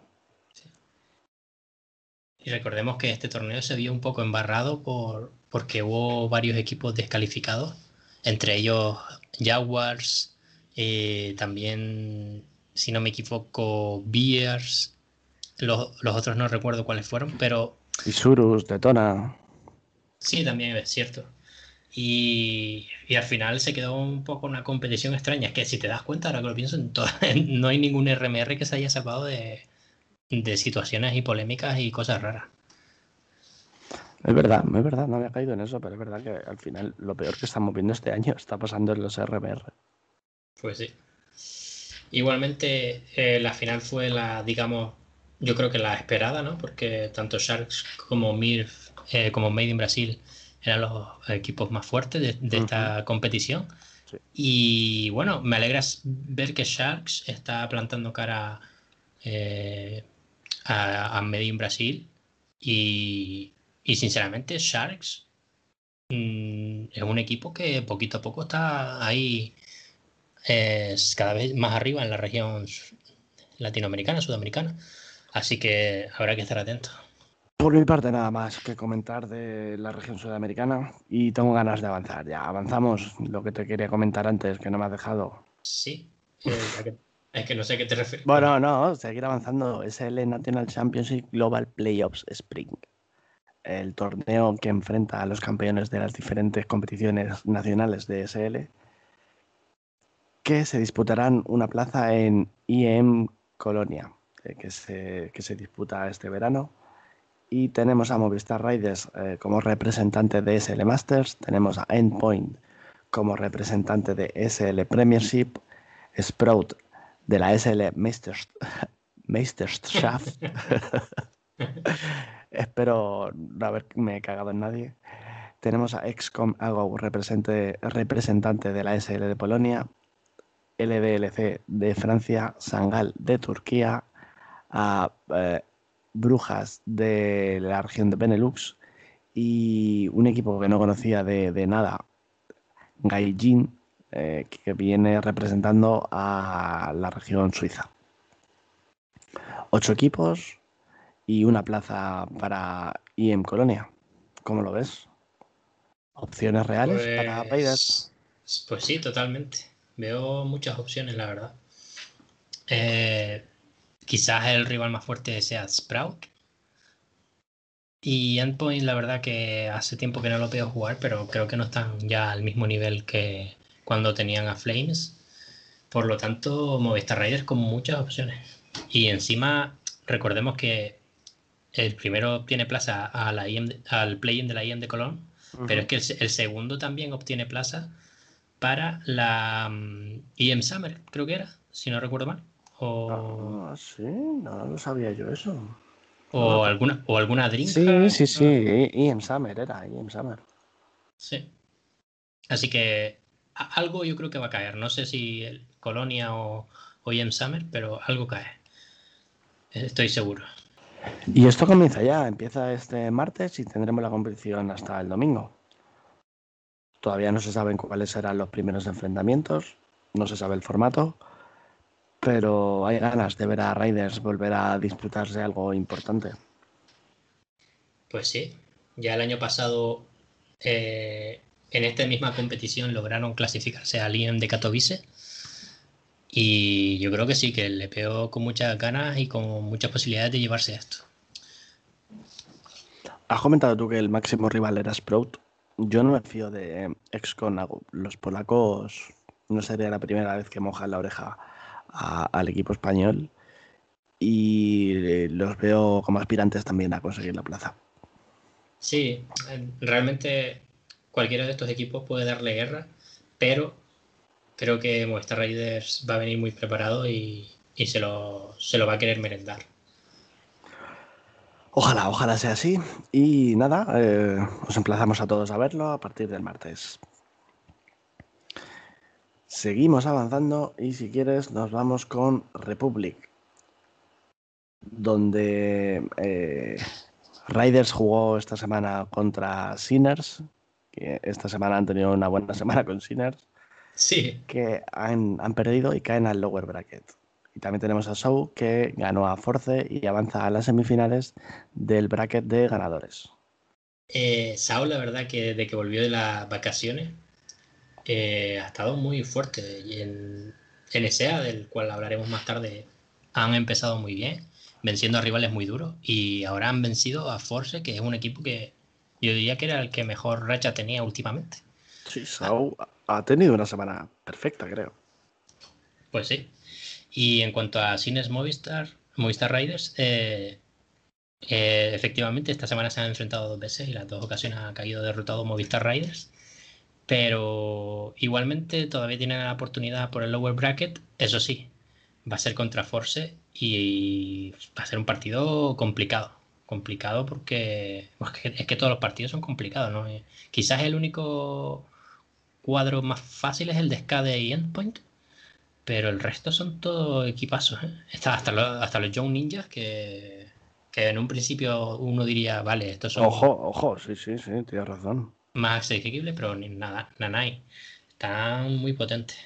Y recordemos que este torneo se vio un poco embarrado por, porque hubo varios equipos descalificados, entre ellos Jaguars, eh, también, si no me equivoco, Bears, los, otros no recuerdo cuáles fueron, pero... Isurus, Detona. Sí, también es cierto. Y, al final se quedó un poco una competición extraña. Es que si te das cuenta, ahora que lo pienso, no hay ningún RMR que se haya salvado de, de situaciones y polémicas y cosas raras. Es verdad, es verdad, no había caído en eso, pero es verdad que al final lo peor que estamos viendo este año está pasando en los RMR. Pues sí. Igualmente, eh, la final fue la, digamos, yo creo que la esperada, ¿no? Porque tanto Sharks como MIRF, eh, como Made in Brasil, eran los equipos más fuertes de, esta competición. Y bueno, me alegra ver que Sharks está plantando cara eh, a, a Made in Brasil y, sinceramente Sharks mm, es un equipo que poquito a poco está ahí es cada vez más arriba en la región latinoamericana, sudamericana. Así que habrá que estar atento. Por mi parte, nada más que comentar de la región sudamericana y tengo ganas de avanzar. Ya avanzamos lo que te quería comentar antes, que no me has dejado. Sí, eh, es que no sé a qué te refieres. Bueno, no, seguir avanzando. Es el National Championship Global Playoffs Spring. El torneo que enfrenta a los campeones de las diferentes competiciones nacionales de SL. Que se disputarán una plaza en IEM Colonia, eh, que se, que se disputa este verano. Y tenemos a Movistar Riders eh, como representante de SL Masters. Tenemos a Endpoint como representante de SL Premiership. Sprout de la SL Meisterschaft. Espero no haberme cagado en nadie. Tenemos a XCOM Ago, representante de la SL de Polonia, LDLC de Francia, Sangal de Turquía, a eh, Brujas de la región de Benelux y un equipo que no conocía de, de nada, Gaijin eh, que viene representando a la región suiza. Ocho equipos y una plaza para IEM Colonia. ¿Cómo lo ves? ¿Opciones reales para pues, Raiders? Pues sí, totalmente. Veo muchas opciones, la verdad. Eh, quizás el rival más fuerte sea Sprout. Y Endpoint, la verdad que hace tiempo que no lo veo jugar, pero creo que no están ya al mismo nivel que, cuando tenían a Flames. Por lo tanto, Movistar Riders con muchas opciones. Y encima, recordemos que el primero obtiene plaza a la al play-in de la IEM de Colón, pero es que el, segundo también obtiene plaza para la um, IEM Summer, creo que era, si no recuerdo mal. O... Ah, sí, no lo sabía yo eso. O alguna, o alguna drink. Sí, sí, sí, IEM Summer era, IEM Summer. Sí. Así que algo yo creo que va a caer. No sé si el Colonia o, o Summer, pero algo cae. Estoy seguro. Y esto comienza ya, empieza este martes y tendremos la competición hasta el domingo. Todavía no se saben cuáles serán los primeros enfrentamientos, no se sabe el formato, pero hay ganas de ver a Raiders volver a disputarse algo importante. Pues sí, ya el año pasado eh, en esta misma competición lograron clasificarse al IEM de Katowice. Y yo creo que sí, que le pegó con muchas ganas y con muchas posibilidades de llevarse esto. Has comentado tú que el máximo rival era Sprout. Yo no me fío de Excon. Los polacos no sería la primera vez que mojan la oreja al equipo español. Y los veo como aspirantes también a conseguir la plaza. Sí, realmente cualquiera de estos equipos puede darle guerra, pero creo que Movistar Riders va a venir muy preparado y, se, lo, se lo va a querer merendar. Ojalá, ojalá sea así. Y nada, eh, os emplazamos a todos a verlo a partir del martes. Seguimos avanzando y si quieres nos vamos con Republic, donde eh, Riders jugó esta semana contra Sinners, que esta semana han tenido una buena semana con Sinners, sí. que han, han perdido y caen al lower bracket. Y también tenemos a Show que ganó a Force y avanza a las semifinales del bracket de ganadores. Eh, la verdad que de que volvió de las vacaciones eh, ha estado muy fuerte y en NSA, del cual hablaremos más tarde, han empezado muy bien, venciendo a rivales muy duros y ahora han vencido a Force, que es un equipo que yo diría que era el que mejor racha tenía últimamente. Sí, Sau ha tenido una semana perfecta, creo. Pues sí. Y en cuanto a Cines Movistar, Movistar Riders, eh, eh, efectivamente esta semana se han enfrentado dos veces y las dos ocasiones ha caído derrotado Movistar Riders. Pero igualmente todavía tienen la oportunidad por el lower bracket. Eso sí, va a ser contra Force y va a ser un partido complicado. Complicado porque, es que todos los partidos son complicados, ¿no? Eh, quizás el único cuadro más fácil es el de Scade y Endpoint, pero el resto son todos equipazos. ¿eh? Está hasta, los, hasta los Young Ninjas que, que, en un principio uno diría, vale, estos son. Ojo, ojo, sí, sí, sí, tienes razón. Más asequible, pero ni nada, Nanai. Están muy potentes.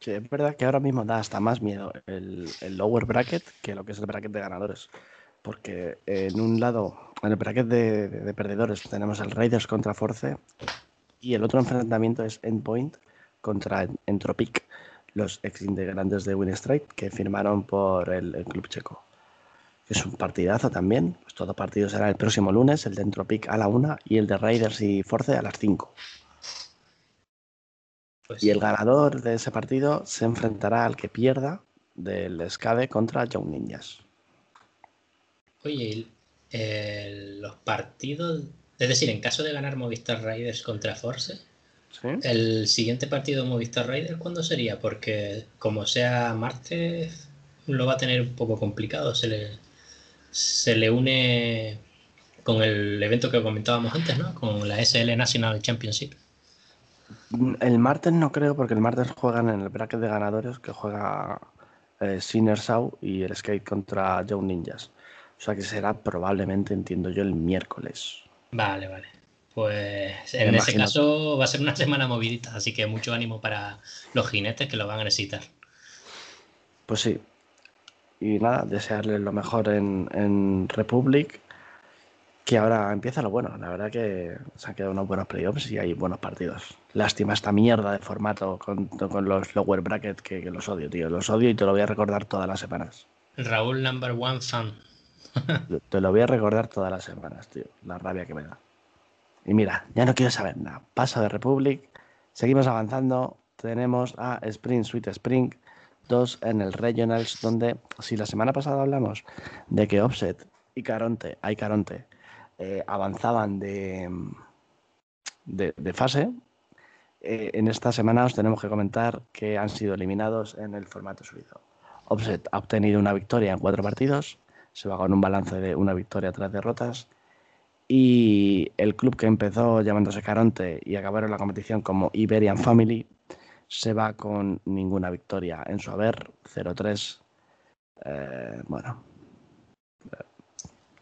Sí, es verdad que ahora mismo da hasta más miedo el, el, lower bracket que lo que es el bracket de ganadores. Porque en un lado, en el bracket de, de, de perdedores, tenemos el Raiders contra Force y el otro enfrentamiento es Endpoint contra Entropic los ex integrantes de Winstrike que firmaron por el, club checo. Es un partidazo también. Pues todo partido será el próximo lunes, el de Entropic a la 1 y el de Raiders y Force a las 5. Pues y el ganador de ese partido se enfrentará al que pierda del SCADE contra Young Ninjas. Oye, los partidos, es decir, en caso de ganar Movistar Raiders contra Force, el siguiente partido Movistar Rider, ¿cuándo sería? Porque como sea martes, lo va a tener un poco complicado. Se le, se le une con el evento que comentábamos antes, ¿no? Con la SL National Championship. El martes no creo, porque el martes juegan en el bracket de ganadores que juega eh, Sinner y el Skate contra Joe Ninjas. O sea que será probablemente, entiendo yo, el miércoles. Vale, vale. Pues en ese caso va a ser una semana movidita, así que mucho ánimo para los jinetes que lo van a necesitar. Pues sí. Y nada, desearles lo mejor en, Republic, que ahora empieza lo bueno. La verdad que se han quedado unos buenos playoffs y hay buenos partidos. Lástima esta mierda de formato con, los lower bracket que, que, los odio, tío. Los odio y te lo voy a recordar todas las semanas. Raúl Number One Fan. te lo voy a recordar todas las semanas, tío. La rabia que me da. Y mira, ya no quiero saber nada. Paso de Republic. Seguimos avanzando. Tenemos a Spring Sweet Spring 2 en el Regionals, donde si la semana pasada hablamos de que Offset y Caronte, hay Caronte, eh, avanzaban de, de, fase, eh, en esta semana os tenemos que comentar que han sido eliminados en el formato suizo. Offset ha obtenido una victoria en cuatro partidos, se va con un balance de una victoria tras derrotas y el club que empezó llamándose Caronte y acabaron la competición como Iberian Family se va con ninguna victoria en su haber, 0-3. Eh, bueno,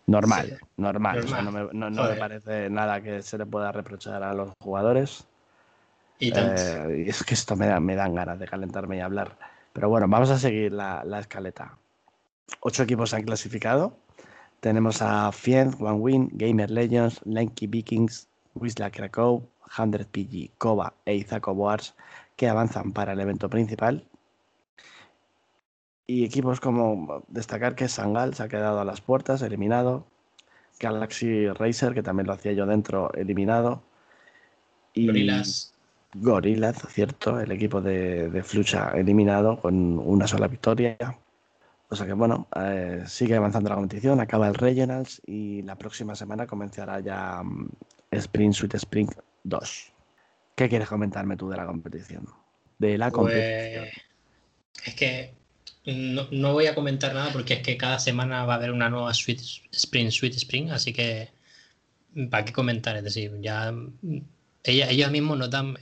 normal, normal. no, me, parece nada que se le pueda reprochar a los jugadores. Y, eh, es que esto me, da, me dan ganas de calentarme y hablar. Pero bueno, vamos a seguir la, la escaleta. Ocho equipos se han clasificado tenemos a Fiend, One Win, Gamer Legends, Lanky Vikings, Wisla Krakow, 100 PG, Koba e Izako Boars que avanzan para el evento principal. Y equipos como destacar que Sangal se ha quedado a las puertas, eliminado. Galaxy Racer, que también lo hacía yo dentro, eliminado. Y Gorillas. Gorillas, cierto, el equipo de, de Flucha eliminado con una sola victoria. O sea que bueno, eh, sigue avanzando la competición, acaba el Regionals y la próxima semana comenzará ya um, Sprint Suite Spring 2. ¿Qué quieres comentarme tú de la competición? de la pues, competición? es que no, voy a comentar nada porque es que cada semana va a haber una nueva Sweet Spring, Sweet Spring, así que ¿para qué comentar? Es decir, ya ellos mismos nos dan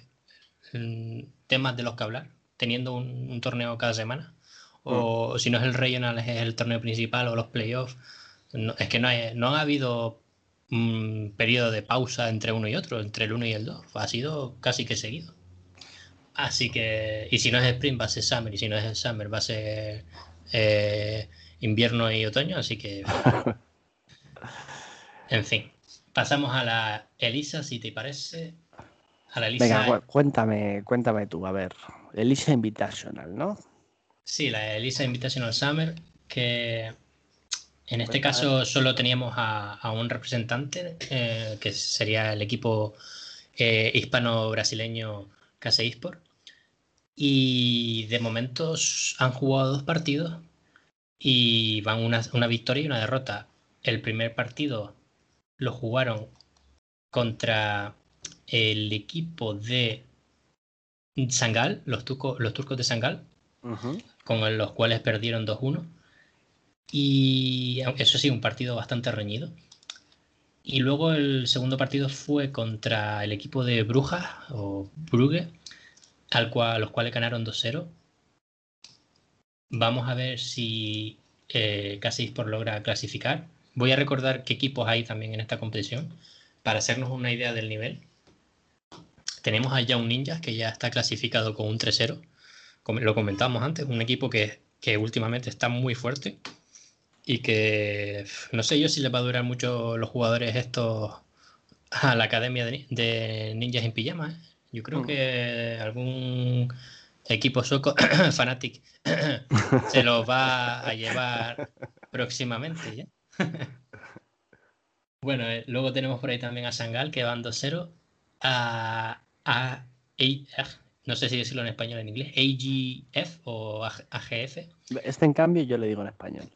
mm, temas de los que hablar, teniendo un, torneo cada semana. O mm. si no es el regional, es el torneo principal o los playoffs. es que no, no ha habido un periodo de pausa entre uno y otro, entre el uno y el dos. Ha sido casi que seguido. Así que, y si no es Spring va a ser Summer, y si no es Summer va a ser eh, invierno y otoño, así que... en fin, pasamos a la Elisa, si te parece. A la Elisa... Venga, cuéntame, cuéntame tú, a ver, Elisa Invitational, ¿no? Sí, la Elisa Invitational Summer, que en este caso solo teníamos a, un representante, eh, que sería el equipo eh, hispano-brasileño Case Esport. Y de momento han jugado dos partidos y van una, una victoria y una derrota. El primer partido lo jugaron contra el equipo de Sangal, los, los turcos de Sangal, con los cuales perdieron 2-1. Y eso sí, un partido bastante reñido. Y luego el segundo partido fue contra el equipo de Brujas o Brugge, al cual, los cuales ganaron 2-0. Vamos a ver si eh, logra clasificar. Voy a recordar qué equipos hay también en esta competición para hacernos una idea del nivel. Tenemos a Young Ninjas, que ya está clasificado con un 3-0. Lo comentábamos antes, un equipo que, que últimamente está muy fuerte y que no sé yo si les va a durar mucho los jugadores estos a la academia de, ninjas en pijama. ¿eh? Yo creo mm. que algún equipo sueco, Fanatic, se los va a llevar próximamente. bueno, eh, luego tenemos por ahí también a Sangal, que van 2-0. A, a, no sé si decirlo en español o en inglés, AGF o AGF. Este en cambio yo le digo en español.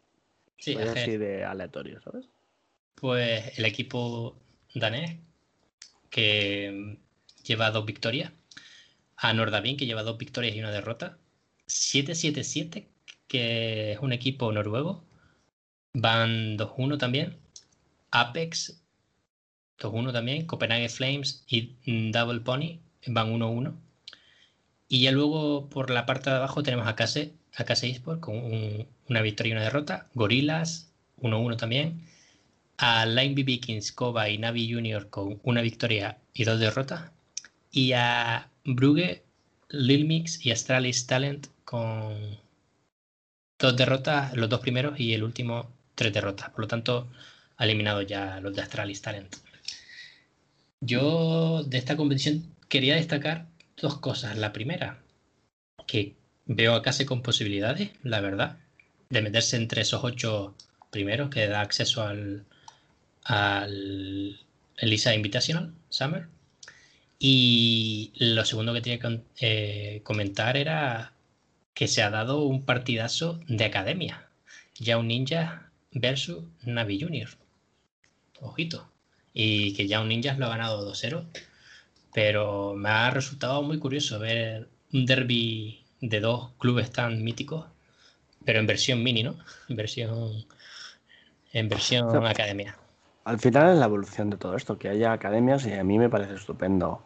Sí, así de aleatorio, ¿sabes? Pues el equipo danés que lleva dos victorias. A Nordavin que lleva dos victorias y una derrota. 7-7-7, que es un equipo noruego. Van 2-1 también. Apex 2-1 también. Copenhagen Flames y Double Pony van 1-1. Y ya luego por la parte de abajo tenemos a Case, a Case Esport con una victoria y una derrota. Gorillas 1-1 también. A Line BB Kings, Koba y Navi Junior con una victoria y dos derrotas. Y a Brugge, Lil Mix y Astralis Talent con dos derrotas, los dos primeros y el último tres derrotas. Por lo tanto, ha eliminado ya los de Astralis Talent. Yo de esta competición quería destacar dos cosas. La primera, que veo a Case con posibilidades, la verdad, de meterse entre esos ocho primeros que da acceso al, al Elisa Invitational Summer. Y lo segundo que tenía que eh, comentar era que se ha dado un partidazo de academia. Ya un ninja versus Navi Junior. Ojito. Y que ya un ninja lo ha ganado 2-0. Pero me ha resultado muy curioso ver un derby de dos clubes tan míticos, pero en versión mini, ¿no? En versión, en versión academia. Al final es la evolución de todo esto, que haya academias y a mí me parece estupendo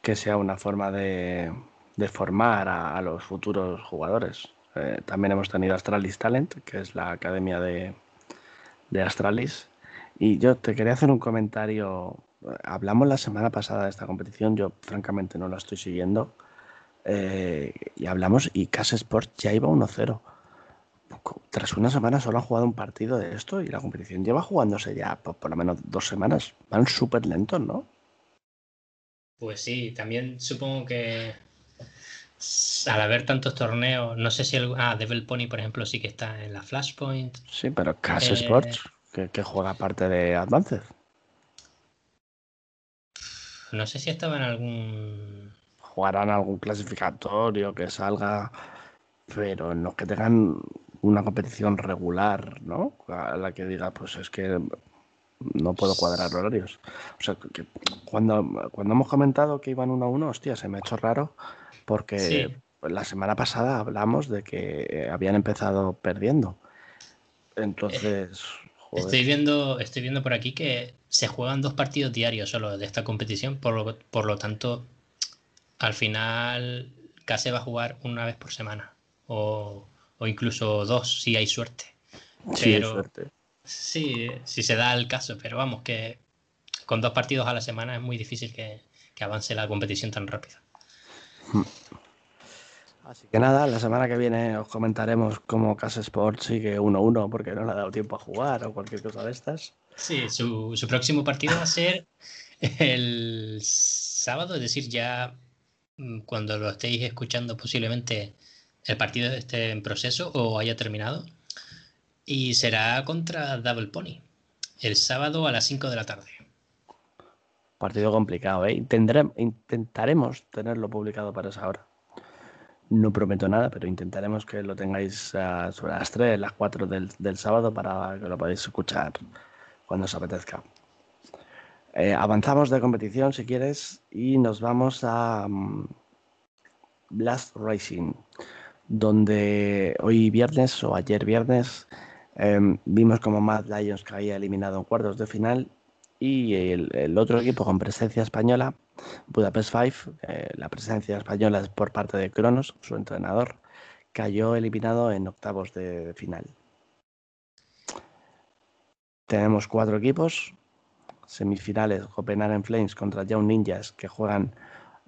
que sea una forma de, formar a, los futuros jugadores. Eh, también hemos tenido Astralis Talent, que es la academia de, de Astralis. Y yo te quería hacer un comentario. Hablamos la semana pasada de esta competición, yo francamente no la estoy siguiendo. Eh, y hablamos y Casa Sport ya iba 1-0. Tras una semana solo han jugado un partido de esto y la competición lleva jugándose ya por, por lo menos dos semanas. Van súper lentos, ¿no? Pues sí, también supongo que al haber tantos torneos, no sé si el, ah, Devil Pony, por ejemplo, sí que está en la Flashpoint. Sí, pero Cash eh, Sports, que, juega parte de Advanced. No sé si estaba en algún. Jugarán algún clasificatorio que salga, pero no que tengan una competición regular, ¿no? A la que diga, pues es que no puedo cuadrar horarios. O sea, que cuando, cuando hemos comentado que iban uno a uno, hostia, se me ha hecho raro porque la semana pasada hablamos de que habían empezado perdiendo. Entonces. Estoy viendo, estoy viendo por aquí que se juegan dos partidos diarios solo de esta competición, por lo, por lo tanto, al final casi va a jugar una vez por semana. O, o incluso dos, si hay suerte. Sí, hay suerte. Sí, si se da el caso, pero vamos, que con dos partidos a la semana es muy difícil que, avance la competición tan rápido. Así que nada, la semana que viene os comentaremos cómo Casa Sport sigue 1-1 porque no le ha dado tiempo a jugar o cualquier cosa de estas. Sí, su, su próximo partido va a ser el sábado, es decir, ya mm, cuando lo estéis escuchando posiblemente el partido esté en proceso o haya terminado. Y será contra Double Pony, el sábado a las 5 de la tarde. Partido complicado, ¿eh? intentaremos tenerlo publicado para esa hora. No prometo nada, pero intentaremos que lo tengáis uh, sobre las 3, las 4 del, del, sábado para que lo podáis escuchar cuando os apetezca. Eh, avanzamos de competición, si quieres, y nos vamos a um, Blast Racing, donde hoy viernes o ayer viernes Em, vimos como Mad Lions caía eliminado en cuartos de final y el, otro equipo con presencia española, Budapest Five, eh, la presencia española es por parte de Cronos, su entrenador, cayó eliminado en octavos de final. Tenemos cuatro equipos, semifinales Copenhagen Flames contra Young Ninjas que juegan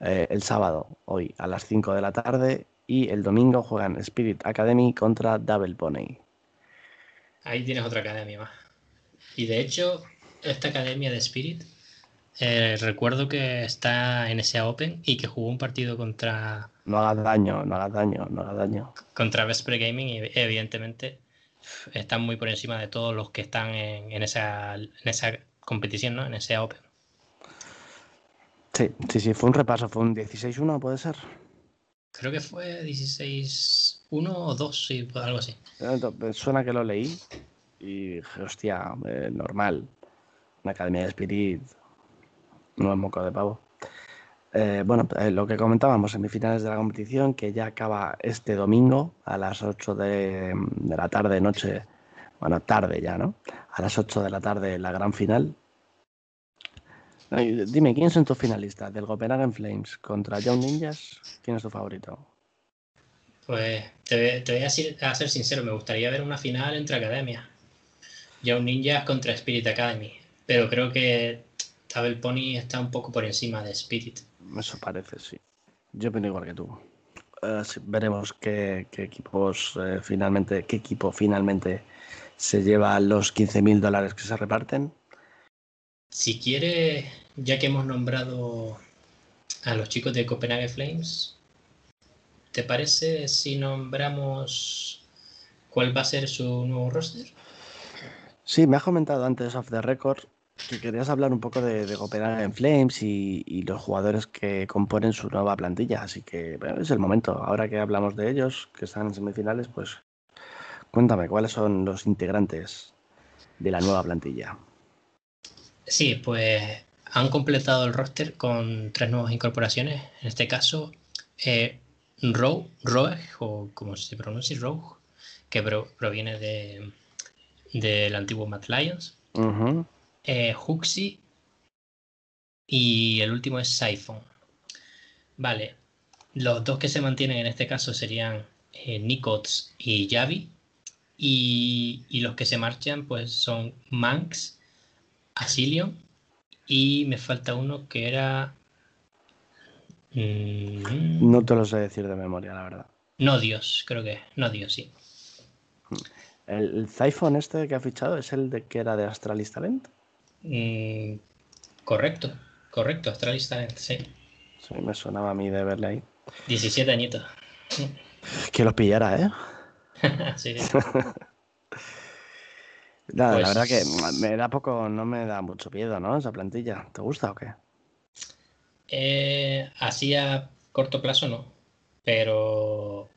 eh, el sábado, hoy a las 5 de la tarde, y el domingo juegan Spirit Academy contra Double Pony. Ahí tienes otra academia más. Y de hecho, esta academia de Spirit, eh, recuerdo que está en ese Open y que jugó un partido contra. No hagas daño, no hagas daño, no hagas daño. Contra Vespre Gaming y evidentemente están muy por encima de todos los que están en, esa, en esa competición, ¿no? En ese Open. Sí, sí, sí, fue un repaso, fue un 16-1, puede ser. Creo que fue 16 uno o dos, sí, algo así. Suena que lo leí y dije, hostia, eh, normal. Una academia de Spirit no es moco de pavo. Eh, bueno, eh, lo que comentábamos, semifinales de la competición, que ya acaba este domingo a las 8 de, la tarde, noche, bueno, tarde ya, ¿no? A las 8 de la tarde la gran final. Dime, ¿quién son tus finalistas? Del Copenhagen Flames contra Young Ninjas, ¿quién es tu favorito? Pues te, voy a, ser sincero, me gustaría ver una final entre academias. Young Ninjas contra Spirit Academy. Pero creo que Tabel Pony está un poco por encima de Spirit. Eso parece, sí. Yo opino igual que tú. Eh, veremos qué, equipos eh, finalmente, qué equipo finalmente se lleva los 15.000 dólares que se reparten. Si quiere, ya que hemos nombrado a los chicos de Copenhagen Flames, ¿Te parece si nombramos cuál va a ser su nuevo roster? Sí, me has comentado antes off the record que querías hablar un poco de, de Copenhagen Flames y, los jugadores que componen su nueva plantilla. Así que es el momento. Ahora que hablamos de ellos, que están en semifinales, pues cuéntame, ¿cuáles son los integrantes de la nueva plantilla? Sí, pues han completado el roster con tres nuevas incorporaciones. En este caso, eh, Rogue, Rogue, o como se pronuncia, Rogue, que proviene de del antiguo Mad Lions, eh, Huxi y el último es Siphon. Vale, los dos que se mantienen en este caso serían eh, Nikots y Yavi. Y, y, los que se marchan pues son Manx, Asilion y me falta uno que era Mm. No te lo sé decir de memoria, la verdad. No Dios, creo que. No Dios, sí. ¿El, el este que ha fichado es el de que era de Astralis Talent? Mm, correcto, correcto, Astralis Talent, sí. Sí, me sonaba a mí de verle ahí. 17 añitos. Que los pillara, ¿eh? sí. Nada, la verdad que pues me da poco, no me da mucho miedo, ¿no? Esa plantilla. ¿Te gusta o qué? Eh, así a corto plazo no, pero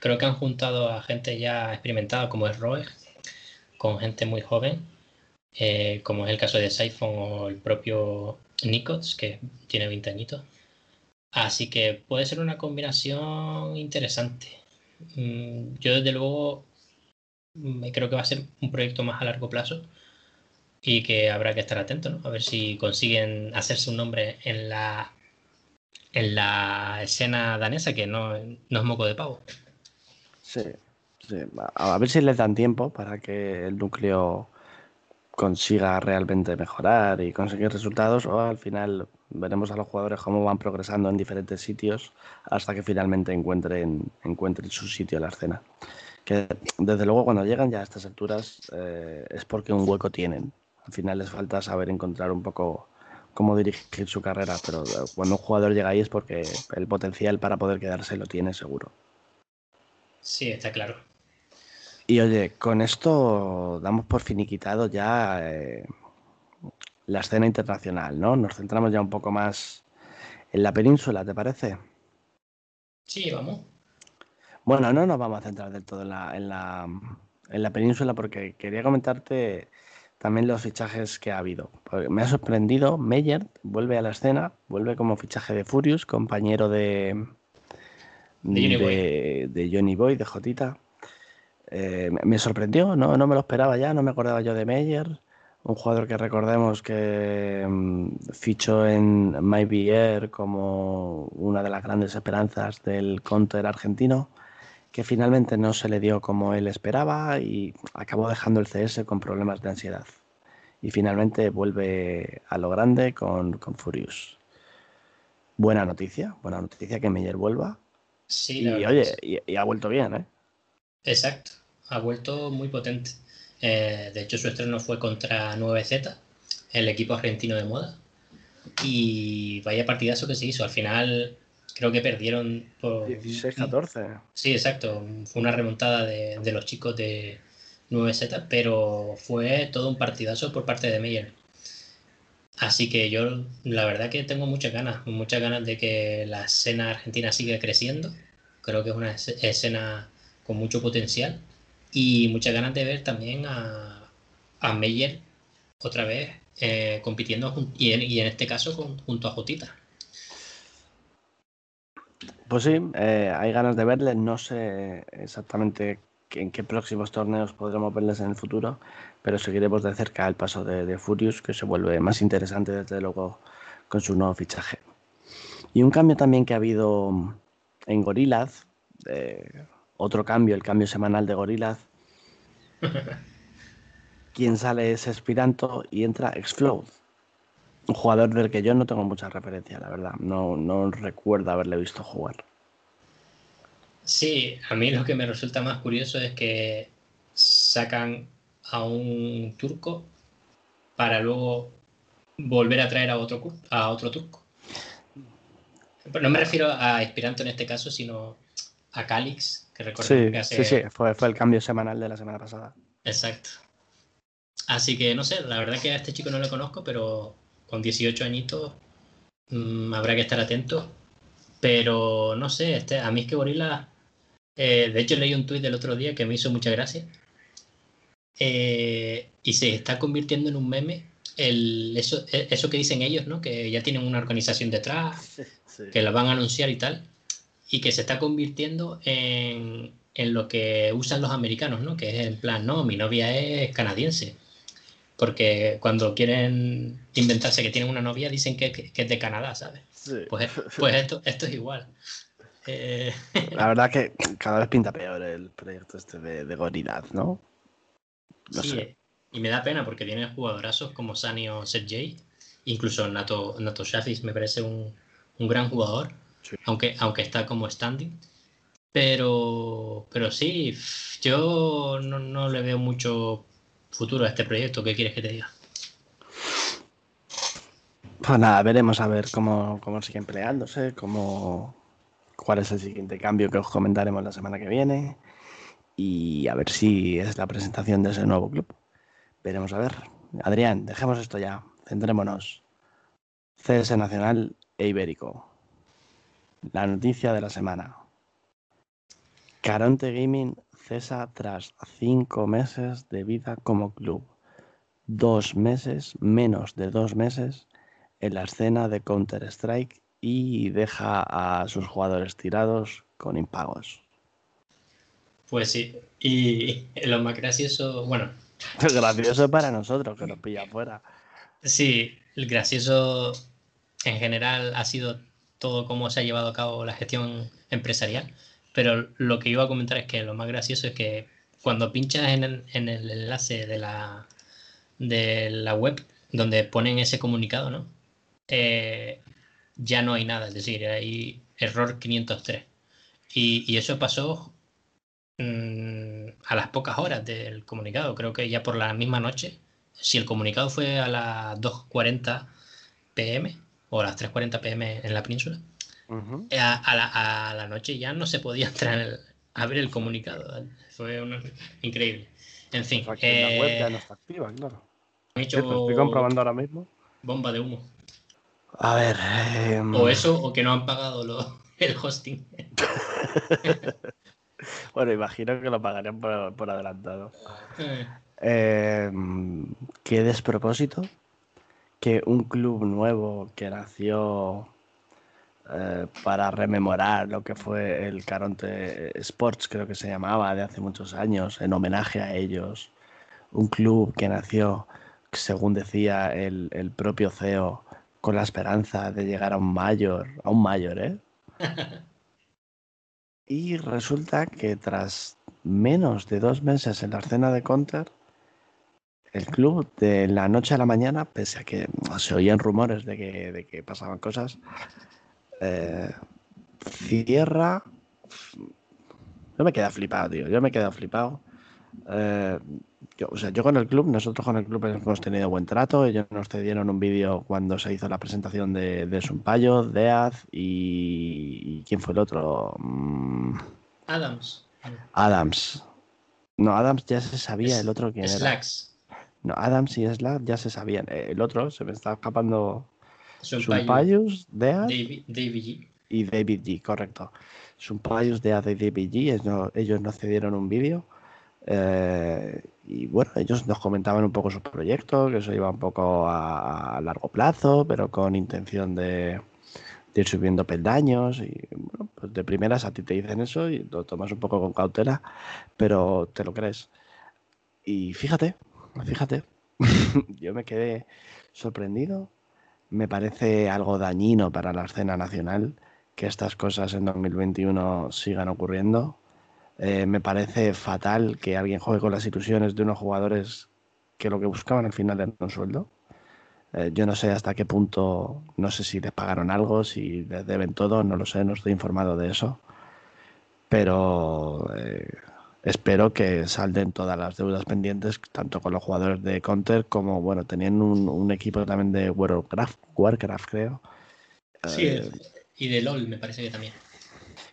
creo que han juntado a gente ya experimentada como es Roy, con gente muy joven eh, como es el caso de Siphon o el propio Nikots, que tiene 20 añitos. Así que puede ser una combinación interesante. Mm, yo desde luego mm, creo que va a ser un proyecto más a largo plazo y que habrá que estar atento, ¿no? A ver si consiguen hacerse un nombre en la en la escena danesa, que no, no es moco de pavo. Sí, sí, a ver si les dan tiempo para que el núcleo consiga realmente mejorar y conseguir resultados o al final veremos a los jugadores cómo van progresando en diferentes sitios hasta que finalmente encuentren, encuentren su sitio en la escena. Que desde luego cuando llegan ya a estas alturas eh, es porque un hueco tienen. Al final les falta saber encontrar un poco cómo dirigir su carrera, pero cuando un jugador llega ahí es porque el potencial para poder quedarse lo tiene seguro. Sí, está claro. Y oye, con esto damos por finiquitado ya eh, la escena internacional, ¿no? Nos centramos ya un poco más en la península, ¿te parece? Sí, vamos. Bueno, no nos vamos a centrar del todo en la, en la, en la península porque quería comentarte también los fichajes que ha habido. Me ha sorprendido, Meyer vuelve a la escena, vuelve como fichaje de Furious, compañero de, De Johnny Boy. de, de Johnny Boy, de Jotita. Eh, me sorprendió, ¿no? no me lo esperaba ya, no me acordaba yo de Meyer, un jugador que recordemos que mm, fichó en MyBR como una de las grandes esperanzas del counter argentino, que finalmente no se le dio como él esperaba y acabó dejando el CS con problemas de ansiedad. Y finalmente vuelve a lo grande con, con Furious. Buena noticia, buena noticia que Meyer vuelva. Sí, Y oye, y ha vuelto bien, ¿eh? Exacto, ha vuelto muy potente. Eh, de hecho, su estreno fue contra 9Z, el equipo argentino de moda. Y vaya partidazo que se hizo. Al final, creo que perdieron por. 16-14. Sí, exacto. Fue una remontada de, de los chicos de 9Z, pero fue todo un partidazo por parte de Meyer. Así que yo, la verdad, que tengo muchas ganas, muchas ganas de que la escena argentina siga creciendo. Creo que es una es- escena con mucho potencial y muchas ganas de ver también a, a Meyer otra vez eh, compitiendo y en, y en este caso junto a Jotita. Pues sí, eh, hay ganas de verles. No sé exactamente en qué próximos torneos podremos verles en el futuro, pero seguiremos de cerca el paso de, de Furious, que se vuelve más interesante desde luego con su nuevo fichaje. Y un cambio también que ha habido en Gorillaz, eh, otro cambio, el cambio semanal de Gorillaz. Quien sale es Espiranto y entra Explode. Un jugador del que yo no tengo mucha referencia, la verdad. No, no recuerdo haberle visto jugar. Sí, a mí lo que me resulta más curioso es que sacan a un turco para luego volver a traer a otro, a otro turco. Pero no me refiero a Esperanto en este caso, sino a Calix, que Sí, que hace... sí, sí, fue, fue el cambio semanal de la semana pasada. Exacto. Así que no sé, la verdad que a este chico no lo conozco, pero con 18 añitos mm, habrá que estar atento. Pero no sé, este, a mí es que Gorila, eh, de hecho leí un tuit del otro día que me hizo mucha gracia. Eh, y se está convirtiendo en un meme el, eso, e- eso que dicen ellos, ¿no? Que ya tienen una organización detrás, que la van a anunciar y tal, y que se está convirtiendo en, en lo que usan los americanos, ¿no? Que es en plan, no, mi novia es canadiense. Porque cuando quieren inventarse que tienen una novia, dicen que, que- que es de Canadá, ¿sabes? Sí. Pues, pues esto, esto es igual. Eh, La verdad que cada vez pinta peor el proyecto este de, de Gorillaz, ¿no? No sí, sé. eh, y me da pena porque tienen jugadorazos como Sani o Sergey, incluso Nato, Nato Shafis me parece un, un gran jugador, Sí. aunque, aunque está como standing. Pero, pero sí, yo no, no le veo mucho futuro a este proyecto. ¿Qué quieres que te diga? Pues nada, veremos a ver cómo, cómo siguen peleándose, cómo, cuál es el siguiente cambio que os comentaremos la semana que viene y a ver si es la presentación de ese nuevo club. Veremos a ver. Adrián, dejemos esto ya, centrémonos. CS Nacional e Ibérico. La noticia de la semana. Caronte Gaming cesa tras cinco meses de vida como club. dos meses, menos de dos meses, en la escena de Counter-Strike y deja a sus jugadores tirados con impagos. Pues sí, y lo más gracioso, bueno. gracioso para nosotros, que nos pilla afuera. Sí, el gracioso en general ha sido todo cómo se ha llevado a cabo la gestión empresarial, pero lo que iba a comentar es que lo más gracioso es que cuando pinchas en el, enlace de la, de la web donde ponen ese comunicado, ¿no? Eh, ya no hay nada, es decir, hay error 503. Y, eso pasó mm, a las pocas horas del comunicado, creo que ya por la misma noche. Si el comunicado fue a las 2.40 pm o a las 3.40 pm en la península, eh, a, la, noche ya no se podía entrar a ver el comunicado. Fue increíble. En fin. la web ya no está activa, claro. estoy comprobando ahora mismo. Bomba de humo. A ver. Em, o eso, o que no han pagado lo, el hosting. bueno, imagino que lo pagarían por, adelantado. Eh. Em, qué despropósito que un club nuevo que nació eh, para rememorar lo que fue el Caronte Sports, creo que se llamaba, de hace muchos años, en homenaje a ellos. Un club que nació, según decía el, el propio CEO, con la esperanza de llegar a un mayor, a un mayor, ¿eh? y resulta que tras menos de dos meses en la escena de Counter, el club de la noche a la mañana, pese a que se oían rumores de que, de que pasaban cosas, eh, cierra. Yo me quedé flipado, tío. Yo me quedé flipado. Eh, yo, o sea, yo con el club, nosotros con el club hemos tenido buen trato. Ellos nos cedieron un vídeo cuando se hizo la presentación de, de Sumpayo, Deaz y, ¿Quién fue el otro? Mm. Adams. Adams. No, Adams ya se sabía, el otro que Slacks. No, Adams y Slack ya se sabían. Eh, el otro se me está escapando. Sumpayus, Deaz. David, G. Y David G, correcto. Sumpayus, Deaz y David G. Ellos, ellos nos cedieron un vídeo eh, y bueno, ellos nos comentaban un poco su proyecto, que eso iba un poco a, largo plazo, pero con intención de, ir subiendo peldaños. Y bueno, pues de primeras a ti te dicen eso y lo tomas un poco con cautela, pero te lo crees. Y fíjate, fíjate, yo me quedé sorprendido. Me parece algo dañino para la escena nacional que estas cosas en 2021 sigan ocurriendo. Eh, me parece fatal que alguien juegue con las ilusiones de unos jugadores que lo que buscaban al final era un sueldo. Eh, yo no sé hasta qué punto, no sé si les pagaron algo, si les deben todo, no lo sé, no estoy informado de eso. Pero eh, espero que salden todas las deudas pendientes, tanto con los jugadores de Counter como, bueno, tenían un, equipo también de Warcraft, Warcraft creo. Sí, y de LOL me parece que también.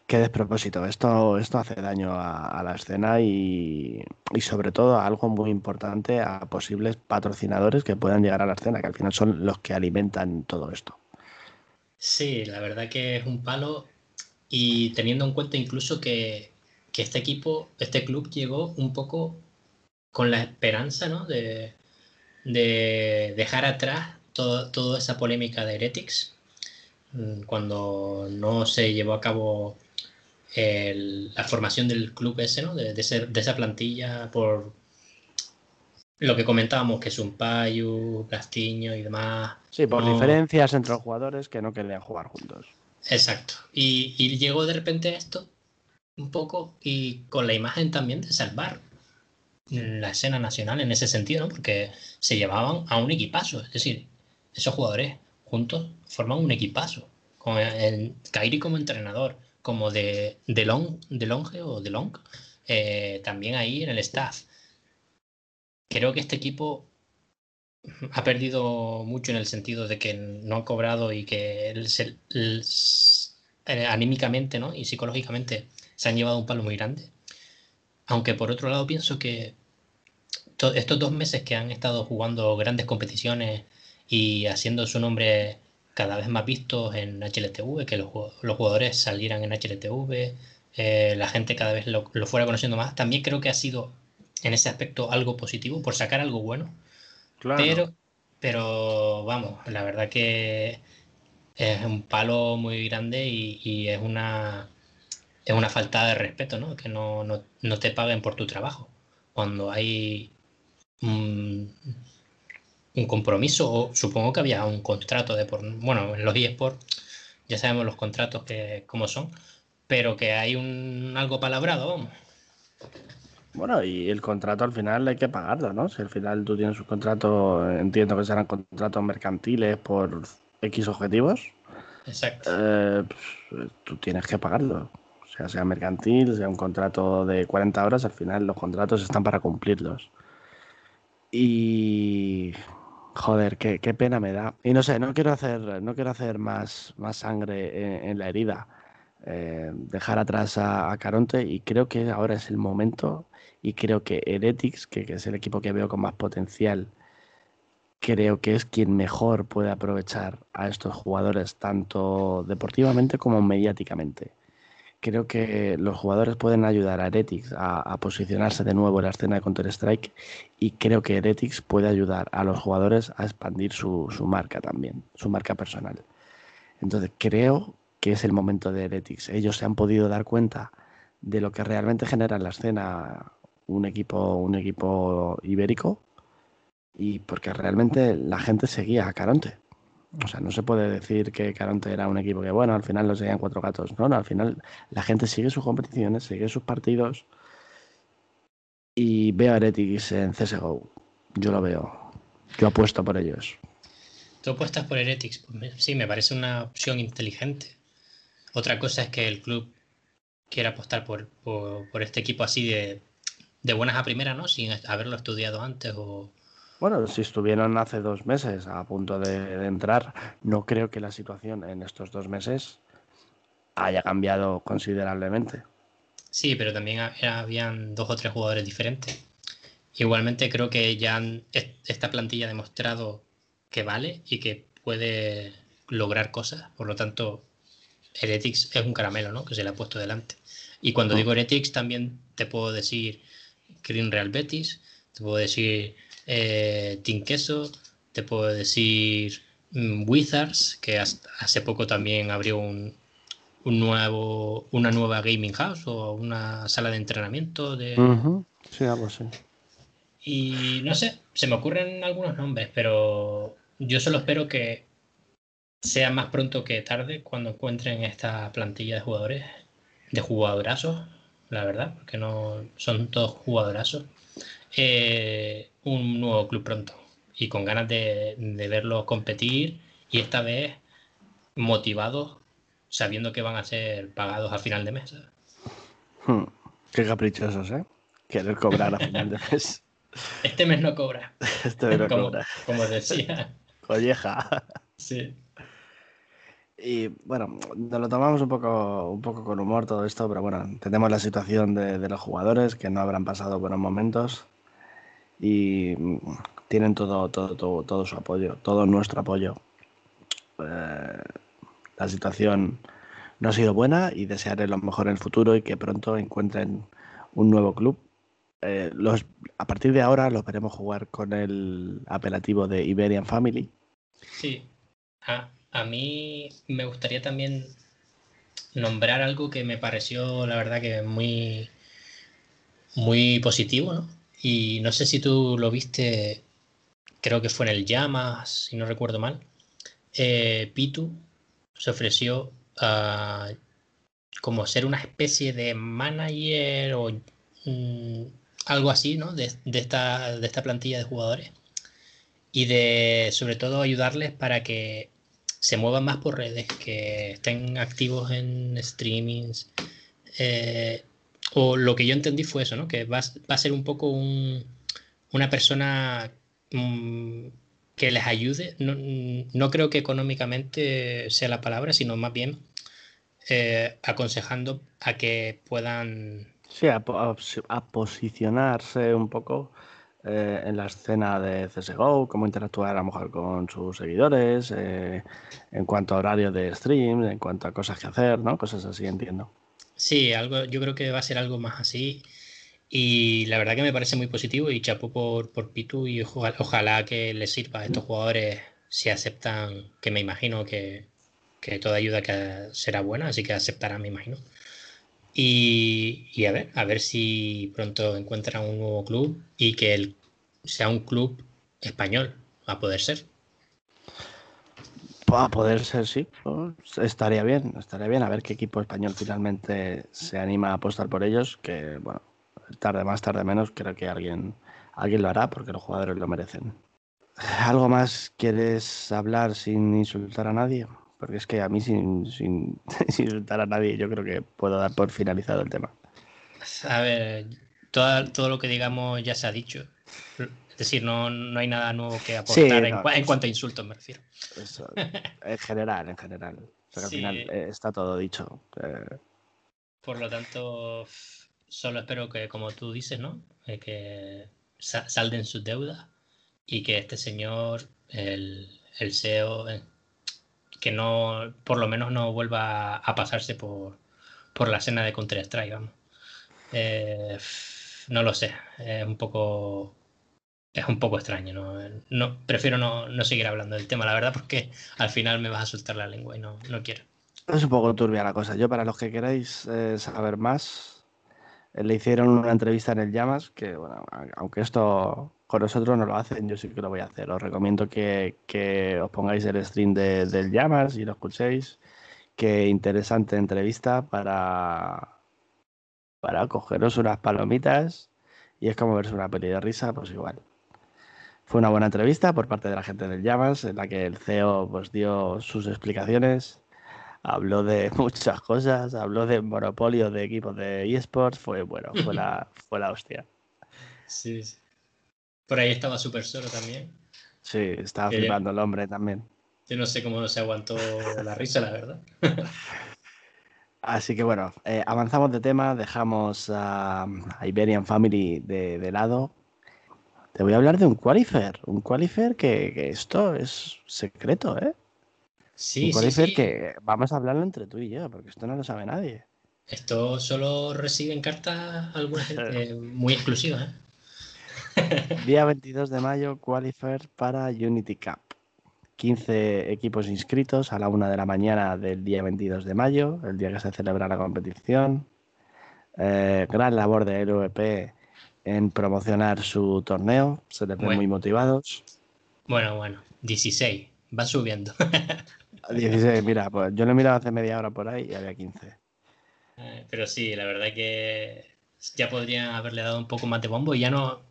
Qué despropósito. Esto, esto hace daño a, la escena y, sobre todo algo muy importante a posibles patrocinadores que puedan llegar a la escena, que al final son los que alimentan todo esto. Sí, la verdad que es un palo y teniendo en cuenta incluso que, este equipo, este club llegó un poco con la esperanza ¿no? de, de dejar atrás toda esa polémica de Heretics mm, cuando no se llevó a cabo la formación del club ese, ¿no? De, de, de, esa plantilla por lo que comentábamos, que es un Payu, Castiño y demás. Sí, por diferencias entre los jugadores que no querían jugar juntos. Exacto. Y, y, llegó de repente esto un poco y con la imagen también de salvar la escena nacional en ese sentido, ¿no? Porque se llevaban a un equipazo, es decir, esos jugadores juntos forman un equipazo, con el Kairi como entrenador, como de, de, long, de Longe o de Long, eh, también ahí en el staff. Creo que este equipo ha perdido mucho en el sentido de que no ha cobrado y que eh, anímicamente ¿no? y psicológicamente se han llevado un palo muy grande. Aunque por otro lado pienso que estos dos meses que han estado jugando grandes competiciones y haciendo su nombre cada vez más vistos en HLTV, que los, jugadores salieran en HLTV, eh, la gente cada vez lo, fuera conociendo más. También creo que ha sido en ese aspecto algo positivo, por sacar algo bueno. Pero, pero vamos, la verdad que es un palo muy grande y, es una es una falta de respeto, ¿no? Que no, no, te paguen por tu trabajo. Cuando hay un, compromiso, o supongo que había un contrato de por. Bueno, en los eSports ya sabemos los contratos que cómo son, pero que hay un algo palabrado, vamos. Bueno, y el contrato al final hay que pagarlo, ¿no? Si al final tú tienes un contrato, entiendo que serán contratos mercantiles por X objetivos. Exacto. Eh, pues, tú tienes que pagarlo. Sea, sea mercantil, sea un contrato de 40 horas, al final los contratos están para cumplirlos. Y joder, qué, pena me da. Y no sé, no quiero hacer, no quiero hacer más, más sangre en, la herida. Eh, dejar atrás a, Caronte y creo que ahora es el momento y creo que Heretics, que, que, es el equipo que veo con más potencial, creo que es quien mejor puede aprovechar a estos jugadores, tanto deportivamente como mediáticamente. Creo que los jugadores pueden ayudar a Heretics a, posicionarse de nuevo en la escena de Counter-Strike y creo que Heretics puede ayudar a los jugadores a expandir su, su marca también, su marca personal. Entonces creo que es el momento de Heretics. Ellos se han podido dar cuenta de lo que realmente genera en la escena un equipo, un equipo ibérico y porque realmente la gente seguía a Caronte. O sea, no se puede decir que Caronte era un equipo que, bueno, al final lo seguían cuatro gatos. No, no, al final la gente sigue sus competiciones, sigue sus partidos. Y veo a Heretics en CSGO. Yo lo veo. Yo apuesto por ellos. ¿Tú apuestas por Heretics? Pues sí, me parece una opción inteligente. Otra cosa es que el club quiera apostar por, por este equipo así de, de buenas a primeras, ¿no? Sin haberlo estudiado antes o... Bueno, si estuvieron hace dos meses a punto de, entrar, no creo que la situación en estos dos meses haya cambiado considerablemente. Sí, pero también habían dos o tres jugadores diferentes. Igualmente creo que ya esta plantilla ha demostrado que vale y que puede lograr cosas. Por lo tanto, Heretics es un caramelo, ¿no? Que se le ha puesto delante. Y cuando mm. digo Heretics también te puedo decir Green Real Betis, te puedo decir eh, Team Queso, te puedo decir mm, Wizards, que hace poco también abrió un, nuevo, una nueva gaming house o una sala de entrenamiento. De... Sí, algo así. Y no sé, se me ocurren algunos nombres, pero yo solo espero que sea más pronto que tarde cuando encuentren esta plantilla de jugadores, de jugadorazos, la verdad, porque no son todos jugadorazos. Eh, un nuevo club pronto y con ganas de, verlos competir y esta vez motivados sabiendo que van a ser pagados a final de mes. Hmm, qué caprichosos, ¿eh? Querer cobrar a final de mes. Este mes no cobra. Este mes no cobra. Como decía. Colleja. Sí. Y bueno, nos lo tomamos un poco, un poco con humor todo esto, pero bueno, tenemos la situación de, los jugadores que no habrán pasado buenos momentos y mm, tienen todo, todo, todo, todo su apoyo, todo nuestro apoyo. Eh, la situación no ha sido buena y desearé lo mejor en el futuro y que pronto encuentren un nuevo club. Eh, a partir de ahora los veremos jugar con el apelativo de Iberian Family. Sí. Ah, a mí me gustaría también nombrar algo que me pareció, la verdad, que muy, muy positivo, ¿no? Y no sé si tú lo viste, creo que fue en el Llamas, si no recuerdo mal. Eh, Pitu se ofreció a como ser una especie de manager o mm, algo así, ¿no? De, de, esta, de esta plantilla de jugadores. Y de, sobre todo, ayudarles para que se muevan más por redes, que estén activos en streamings. Eh, o lo que yo entendí fue eso, ¿no? Que va, a ser un poco una persona mm, que les ayude. No, creo que económicamente sea la palabra, sino más bien eh, aconsejando a que puedan... Sí, a posicionarse un poco eh, en la escena de CSGO, cómo interactuar a lo mejor con sus seguidores, eh, en cuanto a horario de stream, en cuanto a cosas que hacer, ¿no? Cosas así, entiendo. Sí, algo, yo creo que va a ser algo más así. Y la verdad que me parece muy positivo y chapo por, por Pitu y ojalá, que les sirva a estos jugadores si aceptan, que me imagino que, que toda ayuda que será buena, así que aceptarán, me imagino. Y, y, a ver, a ver si pronto encuentran un nuevo club y que el, sea un club español, a poder ser. A poder ser, sí. Pues estaría bien, estaría bien a ver qué equipo español finalmente se anima a apostar por ellos, que bueno, tarde más, tarde menos, creo que alguien, alguien lo hará porque los jugadores lo merecen. ¿Algo más quieres hablar sin insultar a nadie? Porque es que a mí sin, sin, insultar a nadie yo creo que puedo dar por finalizado el tema. A ver, todo, todo lo que digamos ya se ha dicho. Es decir, no, no hay nada nuevo que aportar en, cuanto a insultos, me refiero. en general, en general. al final eh, está todo dicho. Eh. Por lo tanto, solo espero que, como tú dices, ¿no? Eh, que salden sus deudas y que este señor, el, el CEO, que no, por lo menos no vuelva a pasarse por, por la escena de Counter-Strike, vamos. no lo sé, es un poco es un poco extraño. ¿no? prefiero no, no, seguir hablando del tema, la verdad, porque al final me vas a soltar la lengua y no, no quiero. Es un poco turbia la cosa. Yo, para los que queráis eh, saber más, eh, le hicieron una entrevista en el Llamas, que, bueno, aunque esto con nosotros no lo hacen, yo sí que lo voy a hacer. Os recomiendo que, que os pongáis el stream de, del Llamas y lo escuchéis. Qué interesante entrevista para, para cogeros unas palomitas y es como verse una peli de risa, pues igual. Fue una buena entrevista por parte de la gente del Llamas, en la que el CEO pues, dio sus explicaciones, habló de muchas cosas, habló de monopolio de equipos de eSports, fue bueno, fue la, fue la hostia. Sí, sí. Por ahí estaba súper solo también. Sí, estaba flipando el hombre también. Yo no sé cómo se aguantó la risa, la verdad. Así que bueno, eh, avanzamos de tema, dejamos a, Iberian Family de, de, lado te voy a hablar de un qualifier, un qualifier que, esto es secreto, ¿eh? Sí, un qualifier que vamos a hablarlo entre tú y yo, porque esto no lo sabe nadie. Esto solo recibe en cartas alguna gente muy exclusiva, ¿eh? Día 22 de mayo, qualifier para Unity Cup. 15 equipos inscritos a la una de la mañana del día 22 de mayo, el día que se celebra la competición. Eh, gran labor de LVP en promocionar su torneo. Se les ven muy motivados. Bueno, bueno, 16, van subiendo. 16, mira, pues yo lo he mirado hace media hora por ahí y había 15. Eh, pero sí, la verdad que ya podrían haberle dado un poco más de bombo y ya no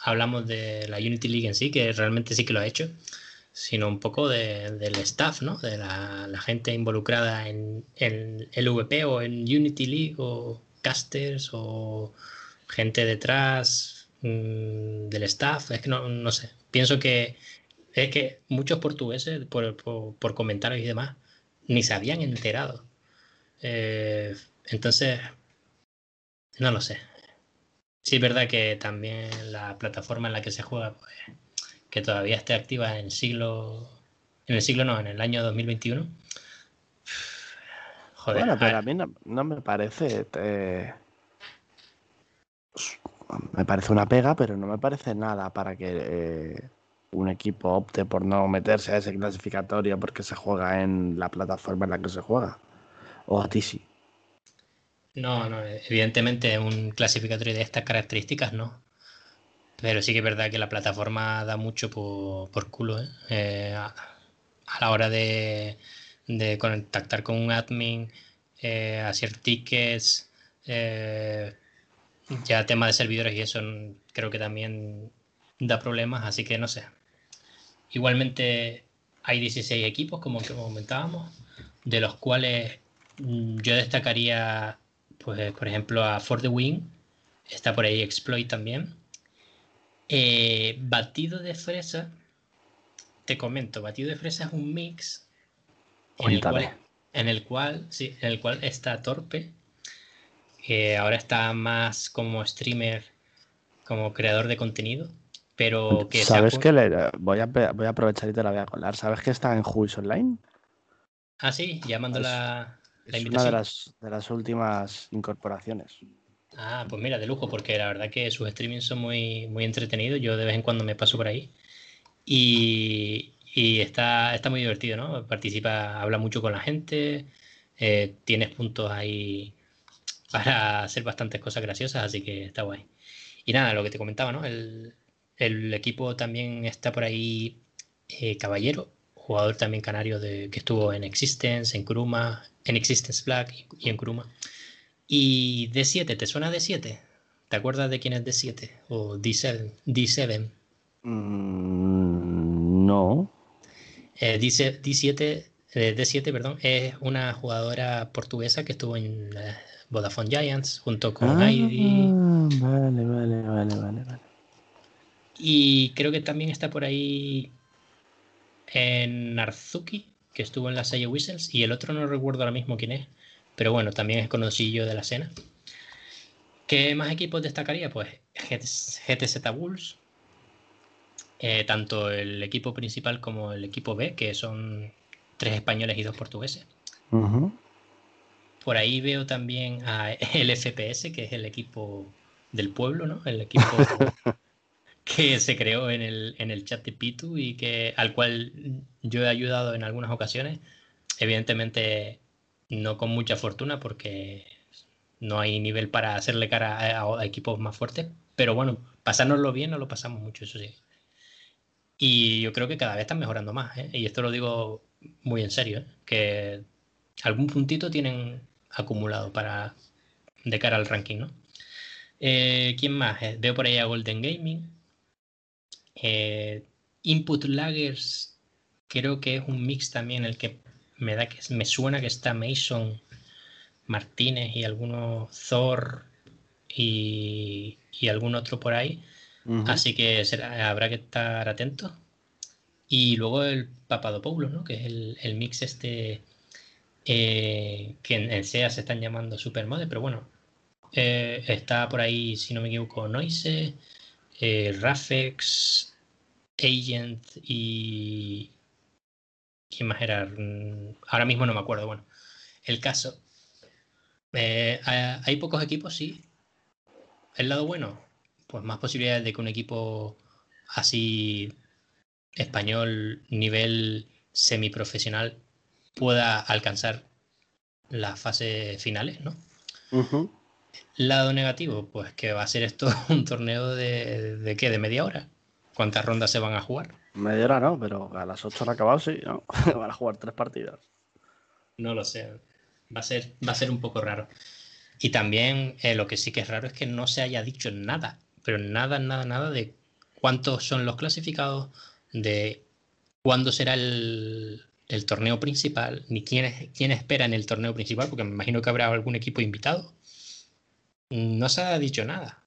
hablamos de la Unity League en sí, que realmente sí que lo ha hecho, sino un poco del staff, ¿no? De la, gente involucrada en, en el VP o en Unity League o casters o gente detrás mm, del staff, es que no, sé, pienso que es que muchos portugueses, por, comentarios y demás, ni se habían enterado. Eh, entonces, no lo sé. Sí, es verdad que también la plataforma en la que se juega, pues, que todavía esté activa en el siglo, en el siglo no, en el año 2021. Joder. Bueno, pero a, mí no, me parece. Eh, me parece una pega, pero no me parece nada para que eh, un equipo opte por no meterse a ese clasificatorio porque se juega en la plataforma en la que se juega. O a ti sí. No, no, evidentemente un clasificatorio de estas características no. Pero sí que es verdad que la plataforma da mucho por, culo, ¿eh? Eh, a, la hora de, contactar con un admin, hacer tickets, ya tema de servidores y eso creo que también da problemas, así que no sé. Igualmente hay 16 equipos, como comentábamos, de los cuales mm, yo destacaría, pues, por ejemplo, a For the Win, está por ahí Exploit también. Eh, batido de fresa, te comento, batido de fresa es un mix en el, cual, en el cual, sí, en el cual está Torpe, que ahora está más como streamer, como creador de contenido, pero que... ¿Sabes que le, voy, a, voy a aprovechar y te la voy a colar? ¿Sabes que está en Juice Online? Ah, sí, llamando la, invitación. Es una de las, de las últimas incorporaciones. Ah, pues mira, de lujo, porque la verdad que sus streamings son muy, muy entretenidos. Yo de vez en cuando me paso por ahí. Y, está, está muy divertido, ¿no? Participa, habla mucho con la gente. Eh, tienes puntos ahí para hacer bastantes cosas graciosas, así que está guay. Y nada, lo que te comentaba, ¿no? El, equipo también está por ahí eh, Caballero, jugador también canario de, que estuvo en Existence, en Kuruma, en Existence Black y, en Kuruma. Y D7, ¿te suena D7? ¿Te acuerdas de quién es D7? O D7. D7. Mm, no. Eh, D7, D7 perdón, es una jugadora portuguesa que estuvo en Vodafone Giants junto con ah, Vale, vale, vale, vale, vale. Y creo que también está por ahí en Narzuki, que estuvo en la serie Whistles, y el otro no recuerdo ahora mismo quién es, pero bueno, también es conocido de la escena. ¿Qué más equipos destacaría? Pues GTZ Bulls, eh, tanto el equipo principal como el equipo B, que son tres españoles y dos portugueses. Por ahí veo también a el FPS, que es el equipo del pueblo, ¿no? El equipo que se creó en el, en el chat de Pitu y que al cual yo he ayudado en algunas ocasiones. Evidentemente no con mucha fortuna porque no hay nivel para hacerle cara a, equipos más fuertes, pero bueno, pasárnoslo bien no lo pasamos mucho, eso sí. Y yo creo que cada vez están mejorando más, ¿eh? y esto lo digo muy en serio, ¿eh? que algún puntito tienen acumulado para de cara al ranking, ¿no? Eh, ¿Quién más? Veo por ahí a Golden Gaming, eh, Input Laggers creo que es un mix también el que me da que me suena que está Mason Martínez y algunos Thor y, algún otro por ahí. Así que habrá que estar atentos. Y luego el Papadopoulos, ¿no? que es el, mix este eh, que en, SEA se están llamando Supermode, pero bueno, eh, está por ahí, si no me equivoco, Noise, eh, Rafex, Agent y... ¿Quién más era? Mm, ahora mismo no me acuerdo. Bueno, el caso. Hay pocos equipos, sí. El lado bueno, pues más posibilidades de que un equipo así español, nivel semiprofesional, pueda alcanzar las fases finales, ¿no? Lado negativo, pues que va a ser esto un torneo de, de qué, de media hora. ¿Cuántas rondas se van a jugar? Media hora no, pero a las 8 han acabado, sí, ¿no? van a jugar tres partidas. No lo sé. Va a ser, va a ser un poco raro. Y también eh, lo que sí que es raro es que no se haya dicho nada, pero nada, nada, nada de cuántos son los clasificados, de cuándo será el, el torneo principal, ni quién, quién espera en el torneo principal, porque me imagino que habrá algún equipo invitado. No se ha dicho nada.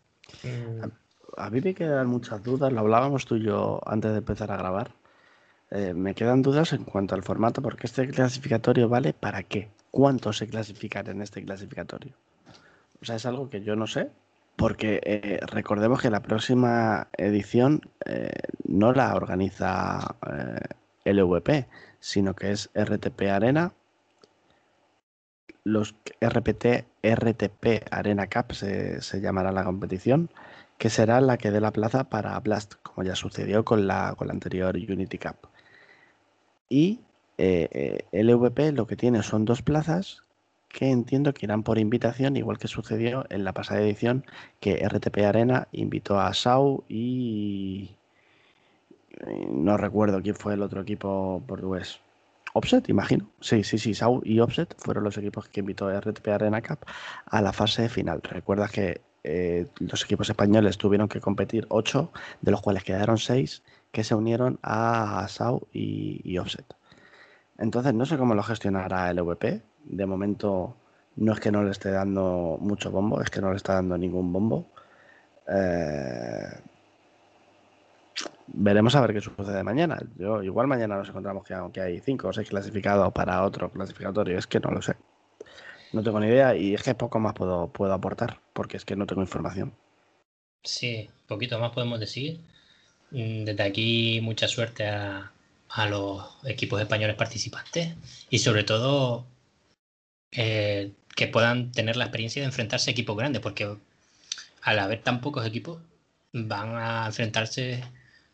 A mí me quedan muchas dudas, lo hablábamos tú y yo antes de empezar a grabar. Eh, me quedan dudas en cuanto al formato, porque este clasificatorio vale para qué, cuántos se clasifican en este clasificatorio. O sea, es algo que yo no sé, porque eh, recordemos que la próxima edición eh, no la organiza LVP, sino que es RTP Arena los RPT, RTP Arena Cup se, llamará la competición, que será la que dé la plaza para Blast, como ya sucedió con la, con la anterior Unity Cup. Y eh, eh LVP lo que tiene son dos plazas que entiendo que irán por invitación, igual que sucedió en la pasada edición, que RTP Arena invitó a SAU y no recuerdo quién fue el otro equipo portugués. Offset, imagino. Sí, sí, sí, Sau y Offset fueron los equipos que invitó RTP Arena Cup a la fase final. Recuerda que eh, los equipos españoles tuvieron que competir ocho, de los cuales quedaron seis que se unieron a Sau y, Offset. Entonces, no sé cómo lo gestionará el VP. De momento, no es que no le esté dando mucho bombo, es que no le está dando ningún bombo. Eh, veremos a ver qué sucede mañana. Yo igual mañana nos encontramos que aunque hay cinco o seis clasificados para otro clasificatorio, es que no lo sé. No tengo ni idea y es que poco más puedo, puedo aportar porque es que no tengo información. Sí, poquito más podemos decir. Mm, desde aquí mucha suerte a, los equipos españoles participantes y sobre todo eh, que puedan tener la experiencia de enfrentarse a equipos grandes porque al haber tan pocos equipos, van a enfrentarse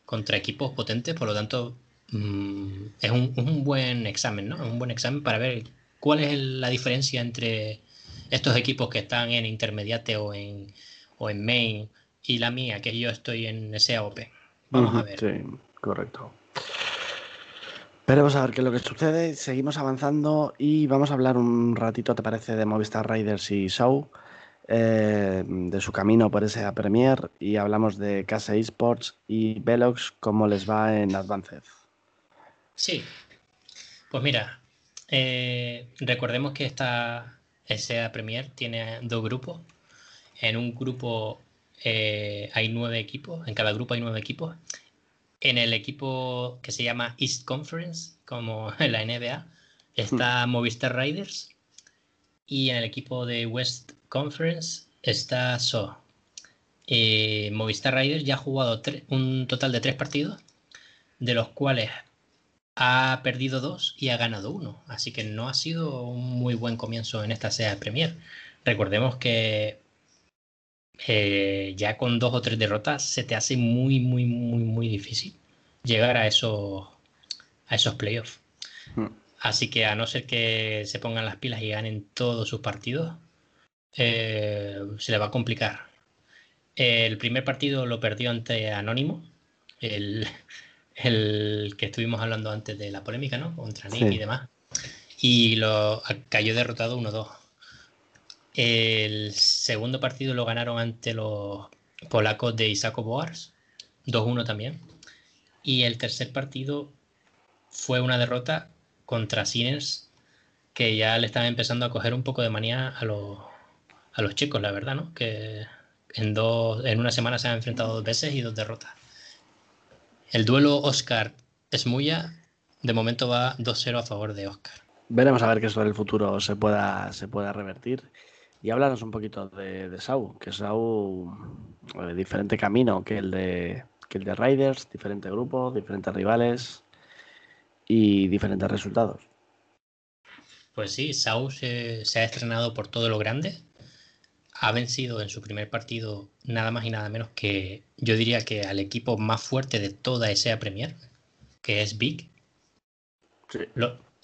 contra equipos potentes, por lo tanto, mm, es, un, buen examen, ¿no? Es un buen examen para ver cuál es la diferencia entre estos equipos que están en intermediate o en, o en main y la mía, que yo estoy en SAOP. Vamos a ver. Sí, correcto. Veremos a ver qué es lo que sucede. Seguimos avanzando y vamos a hablar un ratito, ¿te parece?, de Movistar Riders y Show, eh, de su camino por esa Premier y hablamos de Casa Esports y Velox, cómo les va en Advanced. Sí, pues mira, eh, recordemos que esta SA Premier tiene dos grupos. En un grupo eh, hay nueve equipos, en cada grupo hay nueve equipos. En el equipo que se llama East Conference, como en la NBA, está hmm. Movistar Riders. Y en el equipo de West Conference está So. Eh, Movistar Riders ya ha jugado un total de tres partidos, de los cuales ha perdido dos y ha ganado uno. Así que no ha sido un muy buen comienzo en esta SEA Premier. Recordemos que eh, ya con dos o tres derrotas se te hace muy, muy, muy, muy difícil llegar a esos, a esos playoffs. Hmm. Así que a no ser que se pongan las pilas y ganen todos sus partidos, eh, se le va a complicar. El primer partido lo perdió ante Anónimo, el, que estuvimos hablando antes de la polémica, ¿no? Contra Nick y demás. Y lo cayó derrotado 1-2. El segundo partido lo ganaron ante los polacos de Isako Boars, 2-1 también. Y el tercer partido fue una derrota contra Sinners, que ya le están empezando a coger un poco de manía a los, a los chicos, la verdad, ¿no? Que en, dos, en una semana se han enfrentado dos veces y dos derrotas. El duelo Oscar-Esmuya de momento va 2-0 a favor de Oscar. Veremos a ver qué sobre el futuro se pueda, se pueda revertir. Y háblanos un poquito de, de Sau, que Sau, eh, diferente camino que el de que el de Riders, diferente grupo, diferentes rivales y diferentes resultados. Pues sí, Sau se, ha estrenado por todo lo grande. Ha vencido en su primer partido nada más y nada menos que yo diría que al equipo más fuerte de toda esa Premier, que es Big. Sí.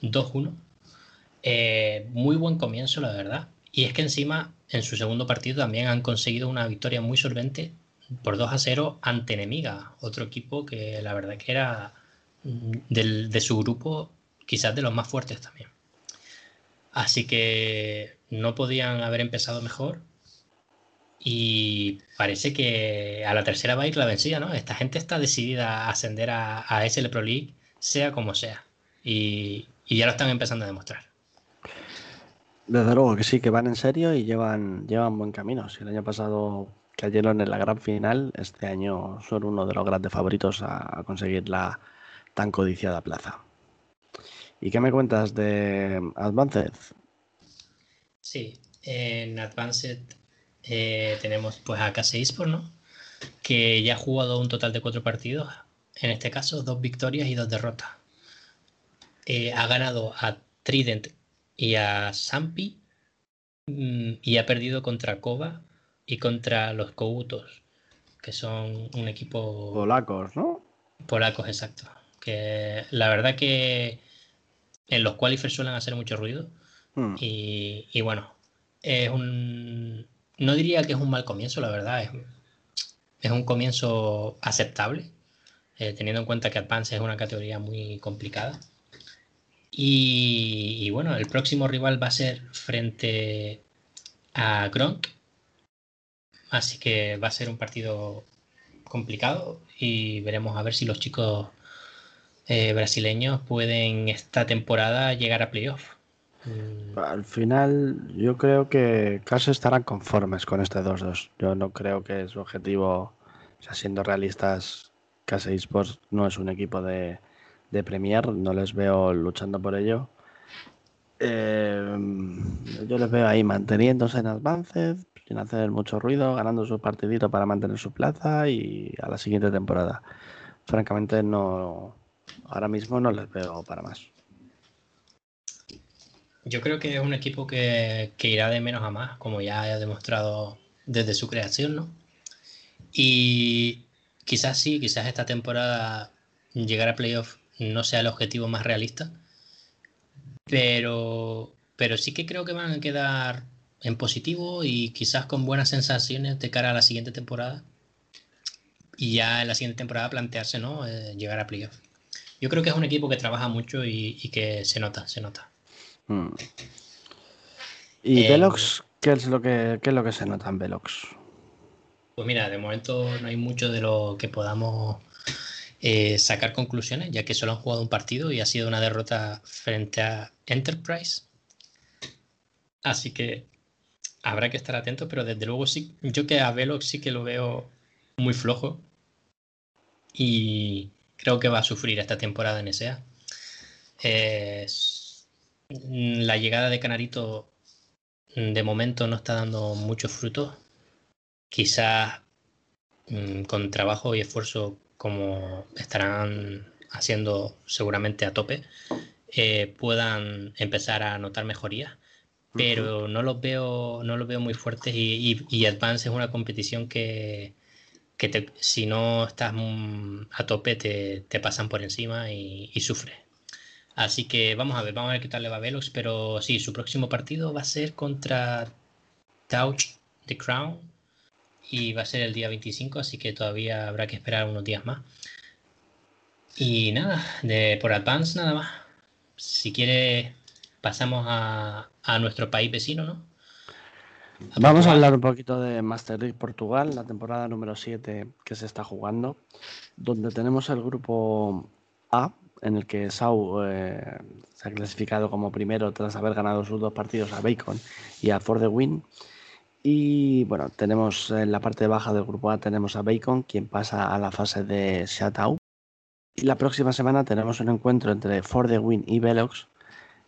2-1. Eh, muy buen comienzo, la verdad. Y es que encima, en su segundo partido también han conseguido una victoria muy solvente por 2 a 0 ante Enemiga, otro equipo que la verdad que era mm, de su grupo quizás de los más fuertes también. Así que no podían haber empezado mejor y parece que a la tercera va a ir la vencida, ¿no? Esta gente está decidida a ascender a, a SL Pro League, sea como sea, y ya lo están empezando a demostrar. Desde luego que sí, que van en serio y llevan, llevan buen camino. Si el año pasado cayeron en la gran final, este año son uno de los grandes favoritos a, conseguir la tan codiciada plaza. ¿Y qué me cuentas de Advanced? Sí, en Advanced eh, tenemos pues a Case Esports, ¿no? Que ya ha jugado un total de cuatro partidos. En este caso, dos victorias y dos derrotas. Eh, ha ganado a Trident y a Sampi mm, y ha perdido contra Kova y contra los Koutos, que son un equipo... Polacos, ¿no? Polacos, exacto. Que la verdad que en los qualifiers suelen hacer mucho ruido. Hmm. Y, bueno, es un... No diría que es un mal comienzo, la verdad. Es, es un comienzo aceptable, eh, teniendo en cuenta que Advance es una categoría muy complicada. Y, bueno, el próximo rival va a ser frente a Gronk. Así que va a ser un partido complicado y veremos a ver si los chicos eh, brasileños pueden esta temporada llegar a playoff. Mm. Al final, yo creo que casi estarán conformes con este 2-2. Yo no creo que su objetivo, o sea, siendo realistas, Casa Esports no es un equipo de, de Premier, no les veo luchando por ello. Eh, yo les veo ahí manteniéndose en Advanced, sin hacer mucho ruido, ganando su partidito para mantener su plaza y a la siguiente temporada. Francamente, no, ahora mismo no les veo para más. Yo creo que es un equipo que, irá de menos a más, como ya ha demostrado desde su creación, ¿no? Y quizás sí, quizás esta temporada llegar a playoff no sea el objetivo más realista, pero, pero sí que creo que van a quedar en positivo y quizás con buenas sensaciones de cara a la siguiente temporada. Y ya en la siguiente temporada plantearse, ¿no? Eh, llegar a playoff. Yo creo que es un equipo que trabaja mucho y, que se nota, se nota. Hmm. ¿Y eh, Velox? ¿Qué es, lo que, ¿Qué es lo que se nota en Velox? Pues mira, de momento no hay mucho de lo que podamos eh, sacar conclusiones, ya que solo han jugado un partido y ha sido una derrota frente a Enterprise. Así que habrá que estar atentos, pero desde luego sí, yo que a Velox sí que lo veo muy flojo y creo que va a sufrir esta temporada en SA. La llegada de Canarito de momento no está dando muchos frutos. Quizás mm, con trabajo y esfuerzo como estarán haciendo seguramente a tope, eh, puedan empezar a notar mejorías. Pero no los veo, no los veo muy fuertes y, Advance es una competición que, si no estás a tope te, pasan por encima y, y sufres. Así que vamos a ver, vamos a ver qué tal le va a Velox, pero sí, su próximo partido va a ser contra Touch the Crown y va a ser el día 25, así que todavía habrá que esperar unos días más. Y nada, de, por Advance nada más. Si quiere, pasamos a, nuestro país vecino, ¿no? Vamos a hablar un poquito de Master League Portugal, la temporada número 7 que se está jugando, donde tenemos el grupo A, en el que Sau eh, se ha clasificado como primero tras haber ganado sus dos partidos a Bacon y a For the Win. Y bueno, tenemos en la parte baja del grupo A tenemos a Bacon, quien pasa a la fase de Shutout. Y la próxima semana tenemos un encuentro entre For the Win y Velox,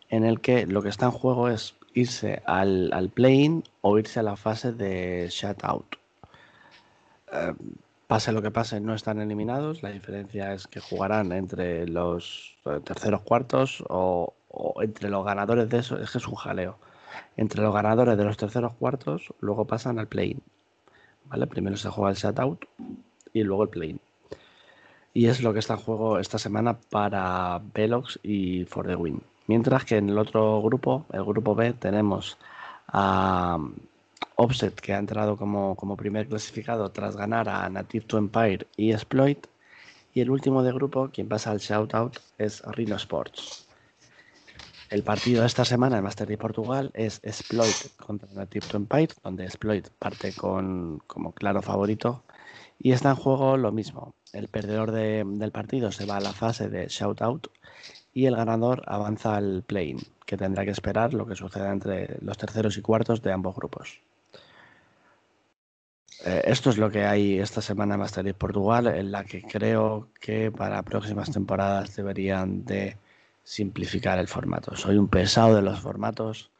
en el que lo que está en juego es irse al, al play-in o irse a la fase de Shutout. Eh, pase lo que pase, no están eliminados. La diferencia es que jugarán entre los eh, terceros cuartos o, entre los ganadores de eso. Es que es un jaleo entre los ganadores de los terceros cuartos, luego pasan al play-in. ¿vale? Primero se juega el shutout y luego el play-in. Y es lo que está en juego esta semana para Velox y For the Win. Mientras que en el otro grupo, el grupo B, tenemos a Offset, que ha entrado como, como primer clasificado tras ganar a Native to Empire y Exploit. Y el último de grupo, quien pasa al shoutout, es Rhino Sports. El partido de esta semana en Master de Portugal es Exploit contra Native to Empire, donde Exploit parte con, como claro favorito. Y está en juego lo mismo. El perdedor del partido se va a la fase de shoutout y el ganador avanza al play que tendrá que esperar lo que suceda entre los terceros y cuartos de ambos grupos. Eh, esto es lo que hay esta semana en Portugal, en la que creo que para próximas temporadas deberían de simplificar el formato. Soy un pesado de los formatos,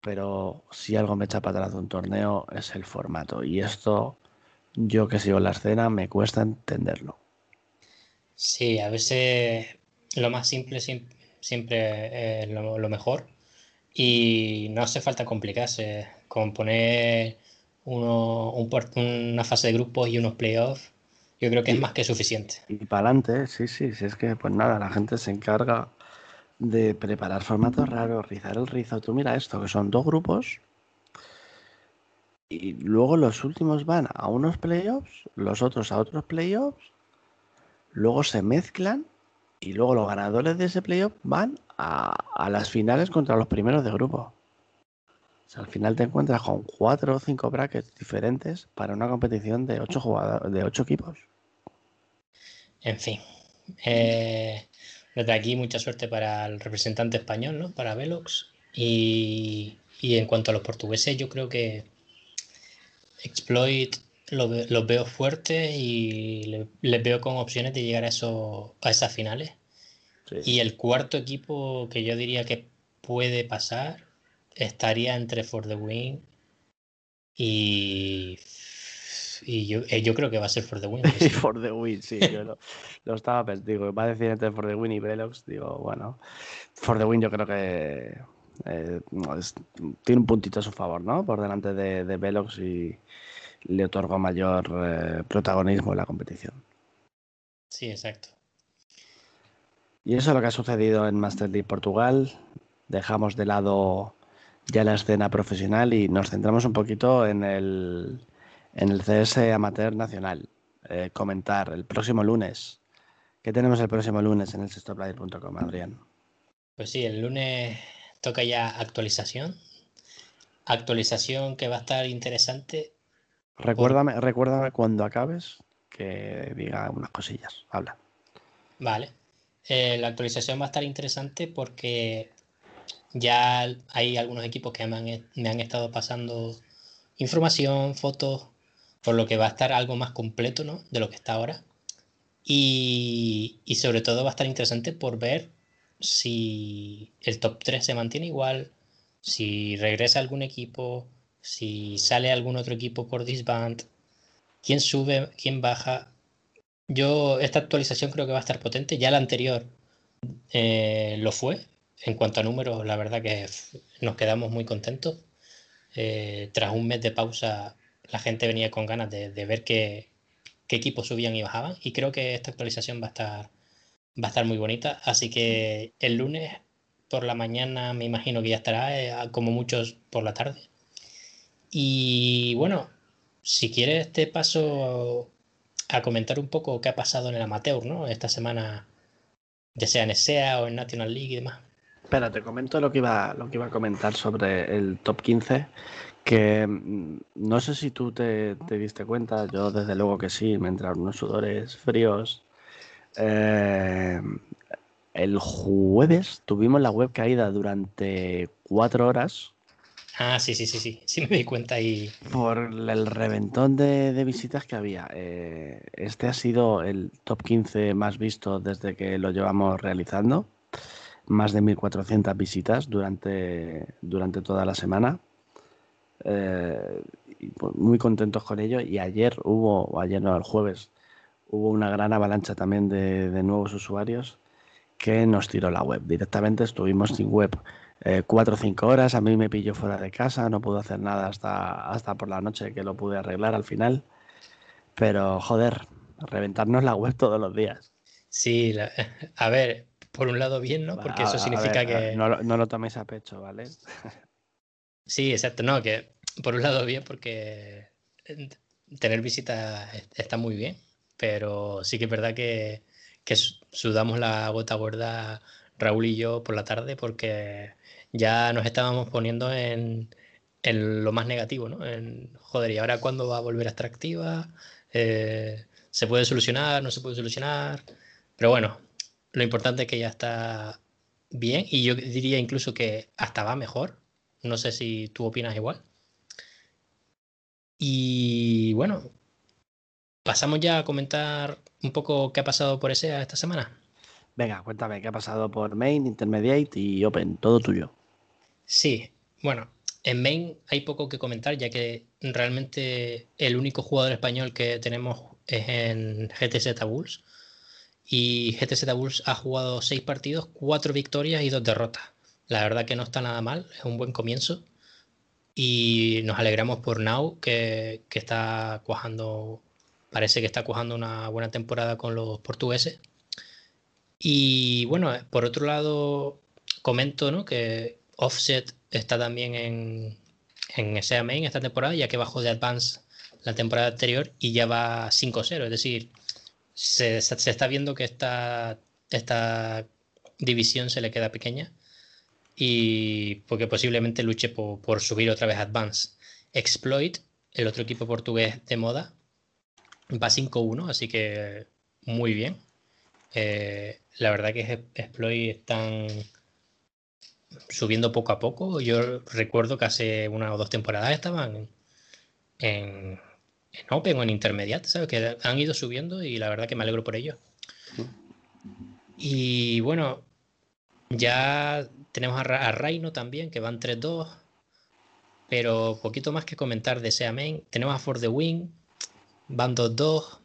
pero si algo me echa para atrás de un torneo es el formato. Y esto, yo que sigo la escena, me cuesta entenderlo. Sí, a veces lo más simple siempre es lo, mejor. Y no hace falta complicarse. Con poner uno, una fase de grupos y unos playoffs, yo creo que es más que suficiente. Y para adelante, sí, sí, sí, es que pues nada, la gente se encarga de preparar formatos raros, rizar el rizo. Tú mira esto, que son dos grupos. Y luego los últimos van a unos playoffs, los otros a otros playoffs. Luego se mezclan y luego los ganadores de ese playoff van a, las finales contra los primeros de grupo. Sea, al final te encuentras con cuatro o cinco brackets diferentes para una competición de ocho jugadores, de ocho equipos. En fin. Eh, desde aquí, mucha suerte para el representante español, ¿no? Para Velox. Y, en cuanto a los portugueses, yo creo que Exploit los veo fuertes y les veo con opciones de llegar a, eso, a esas finales. Y el cuarto equipo que yo diría que puede pasar estaría entre For the Win y y yo, eh, yo creo que va a ser For the Win. For the Win, sí, yo lo, estaba pensando. Digo, va a decir entre For the Win y Velox. Digo, bueno, For the Win yo creo que, Eh, tiene un puntito a su favor, ¿no? Por delante de, de Velox y le otorgó mayor eh, protagonismo en la competición. Sí, exacto. Y eso es lo que ha sucedido en Master League Portugal. Dejamos de lado ya la escena profesional y nos centramos un poquito en el, en el CS Amateur Nacional. Eh, comentar el próximo lunes. ¿Qué tenemos el próximo lunes en el sextoplayer.com, Adrián? Pues sí, el lunes toca ya actualización. Actualización que va a estar interesante. Recuérdame, recuérdame cuando acabes que diga unas cosillas. Habla. Vale. Eh, la actualización va a estar interesante porque ya hay algunos equipos que me han, me han estado pasando información, fotos, por lo que va a estar algo más completo ¿no? de lo que está ahora. Y, y, sobre todo va a estar interesante por ver si el top 3 se mantiene igual, si regresa algún equipo, si sale algún otro equipo por disband, quién sube, quién baja. Yo, esta actualización creo que va a estar potente. Ya la anterior eh, lo fue. En cuanto a números, la verdad que nos quedamos muy contentos. Eh, tras un mes de pausa, la gente venía con ganas de, ver qué, qué, equipos subían y bajaban. Y creo que esta actualización va a estar, va a estar muy bonita. Así que el lunes por la mañana me imagino que ya estará, eh, como muchos por la tarde. Y bueno, si quieres te paso a comentar un poco qué ha pasado en el amateur, ¿no? Esta semana, ya sea en SEA o en National League y demás. Espera, te comento lo que iba, lo que iba a comentar sobre el top 15, que mm, no sé si tú te, te diste cuenta, yo desde luego que sí, me entraron unos sudores fríos. Eh, el jueves tuvimos la web caída durante cuatro horas Ah, sí, sí, sí, sí, sí me di cuenta y... Por el reventón de, de visitas que había. Eh, este ha sido el top 15 más visto desde que lo llevamos realizando. Más de 1.400 visitas durante, durante toda la semana. Eh, pues muy contentos con ello. Y ayer hubo, o ayer no, el jueves, hubo una gran avalancha también de, de nuevos usuarios que nos tiró la web. Directamente estuvimos sin web eh, cuatro o cinco horas. A mí me pilló fuera de casa, no pude hacer nada hasta, hasta por la noche que lo pude arreglar al final. Pero joder, reventarnos la web todos los días. Sí, a ver, por un lado bien, ¿no? Porque eso significa que... No, no, lo toméis a pecho, ¿vale? sí, exacto, no, que por un lado bien porque tener visitas está muy bien, pero sí que es verdad que, que sudamos la gota gorda Raúl y yo por la tarde porque ya nos estábamos poniendo en, lo más negativo, ¿no? En, joder, ¿y ahora cuándo va a volver a estar activa? Eh, ¿Se puede solucionar? ¿No se puede solucionar? Pero bueno, lo importante es que ya está bien y yo diría incluso que hasta va mejor. No sé si tú opinas igual. Y bueno, pasamos ya a comentar un poco qué ha pasado por ese esta semana. Venga, cuéntame qué ha pasado por Main, Intermediate y Open, todo tuyo. Sí, bueno, en Main hay poco que comentar, ya que realmente el único jugador español que tenemos es en GTZ Bulls. Y GTZ Bulls ha jugado seis partidos, cuatro victorias y dos derrotas. La verdad que no está nada mal, es un buen comienzo. Y nos alegramos por Now, que, que está cuajando, parece que está cuajando una buena temporada con los portugueses. Y bueno, por otro lado, comento ¿no? que Offset está también en, en ese main esta temporada, ya que bajó de Advance la temporada anterior y ya va 5-0. Es decir, se, se, está viendo que esta, esta división se le queda pequeña y porque posiblemente luche por, por subir otra vez Advance. Exploit, el otro equipo portugués de moda, va 5-1, así que muy bien. Eh, la verdad que Exploit están subiendo poco a poco. Yo recuerdo que hace una o dos temporadas estaban en, en Open o en Intermediate, ¿sabes? Que han ido subiendo y la verdad que me alegro por ello. Y bueno, ya tenemos a, a Reino también, que van 3-2. Pero poquito más que comentar de ese Main. Tenemos a For the Win, van 2-2.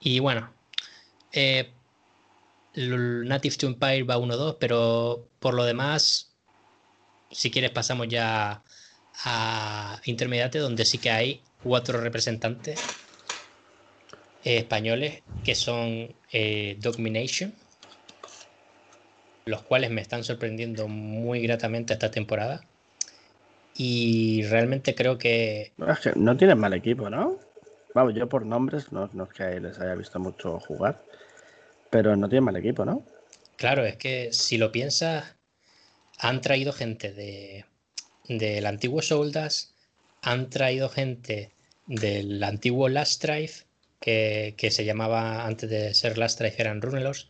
Y bueno, eh, Native to Empire va 1-2, pero por lo demás si quieres pasamos ya a Intermediate, donde sí que hay cuatro representantes españoles que son eh, Domination, los cuales me están sorprendiendo muy gratamente esta temporada. Y realmente creo que... Es que no tienen mal equipo, ¿no? Vamos, yo por nombres, no, es que les haya visto mucho jugar, pero no tienen mal equipo, ¿no? Claro, es que si lo piensas, han traído gente de del antiguo Soldas, han traído gente del antiguo Last Drive, que, se llamaba antes de ser Last Drive eran Runelors,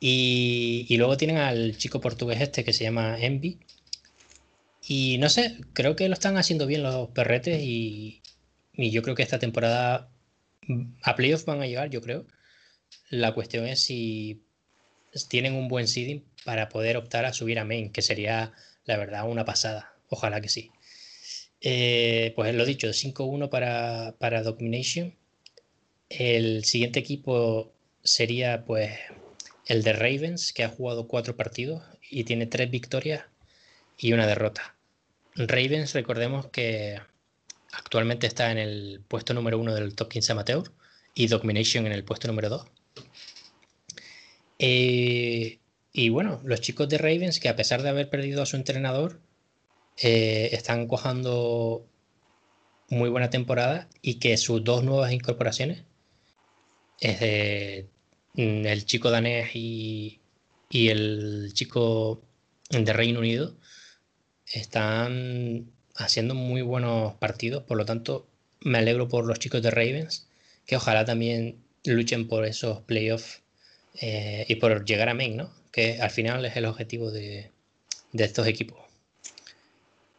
y, y, luego tienen al chico portugués este que se llama Envy. Y no sé, creo que lo están haciendo bien los perretes y, y yo creo que esta temporada a playoffs van a llegar, yo creo. La cuestión es si tienen un buen seeding para poder optar a subir a main, que sería la verdad una pasada. Ojalá que sí. Eh, pues lo dicho, 5-1 para, para Domination. El siguiente equipo sería pues el de Ravens, que ha jugado cuatro partidos y tiene tres victorias y una derrota. Ravens, recordemos que actualmente está en el puesto número uno del top 15 amateur y Domination en el puesto número 2. Eh, y bueno, los chicos de Ravens, que a pesar de haber perdido a su entrenador, eh, están cojando muy buena temporada y que sus dos nuevas incorporaciones, es mm, el chico danés y, el chico de Reino Unido, están haciendo muy buenos partidos, por lo tanto me alegro por los chicos de Ravens, que ojalá también luchen por esos playoffs eh, y por llegar a main, ¿no? Que al final es el objetivo de, estos equipos.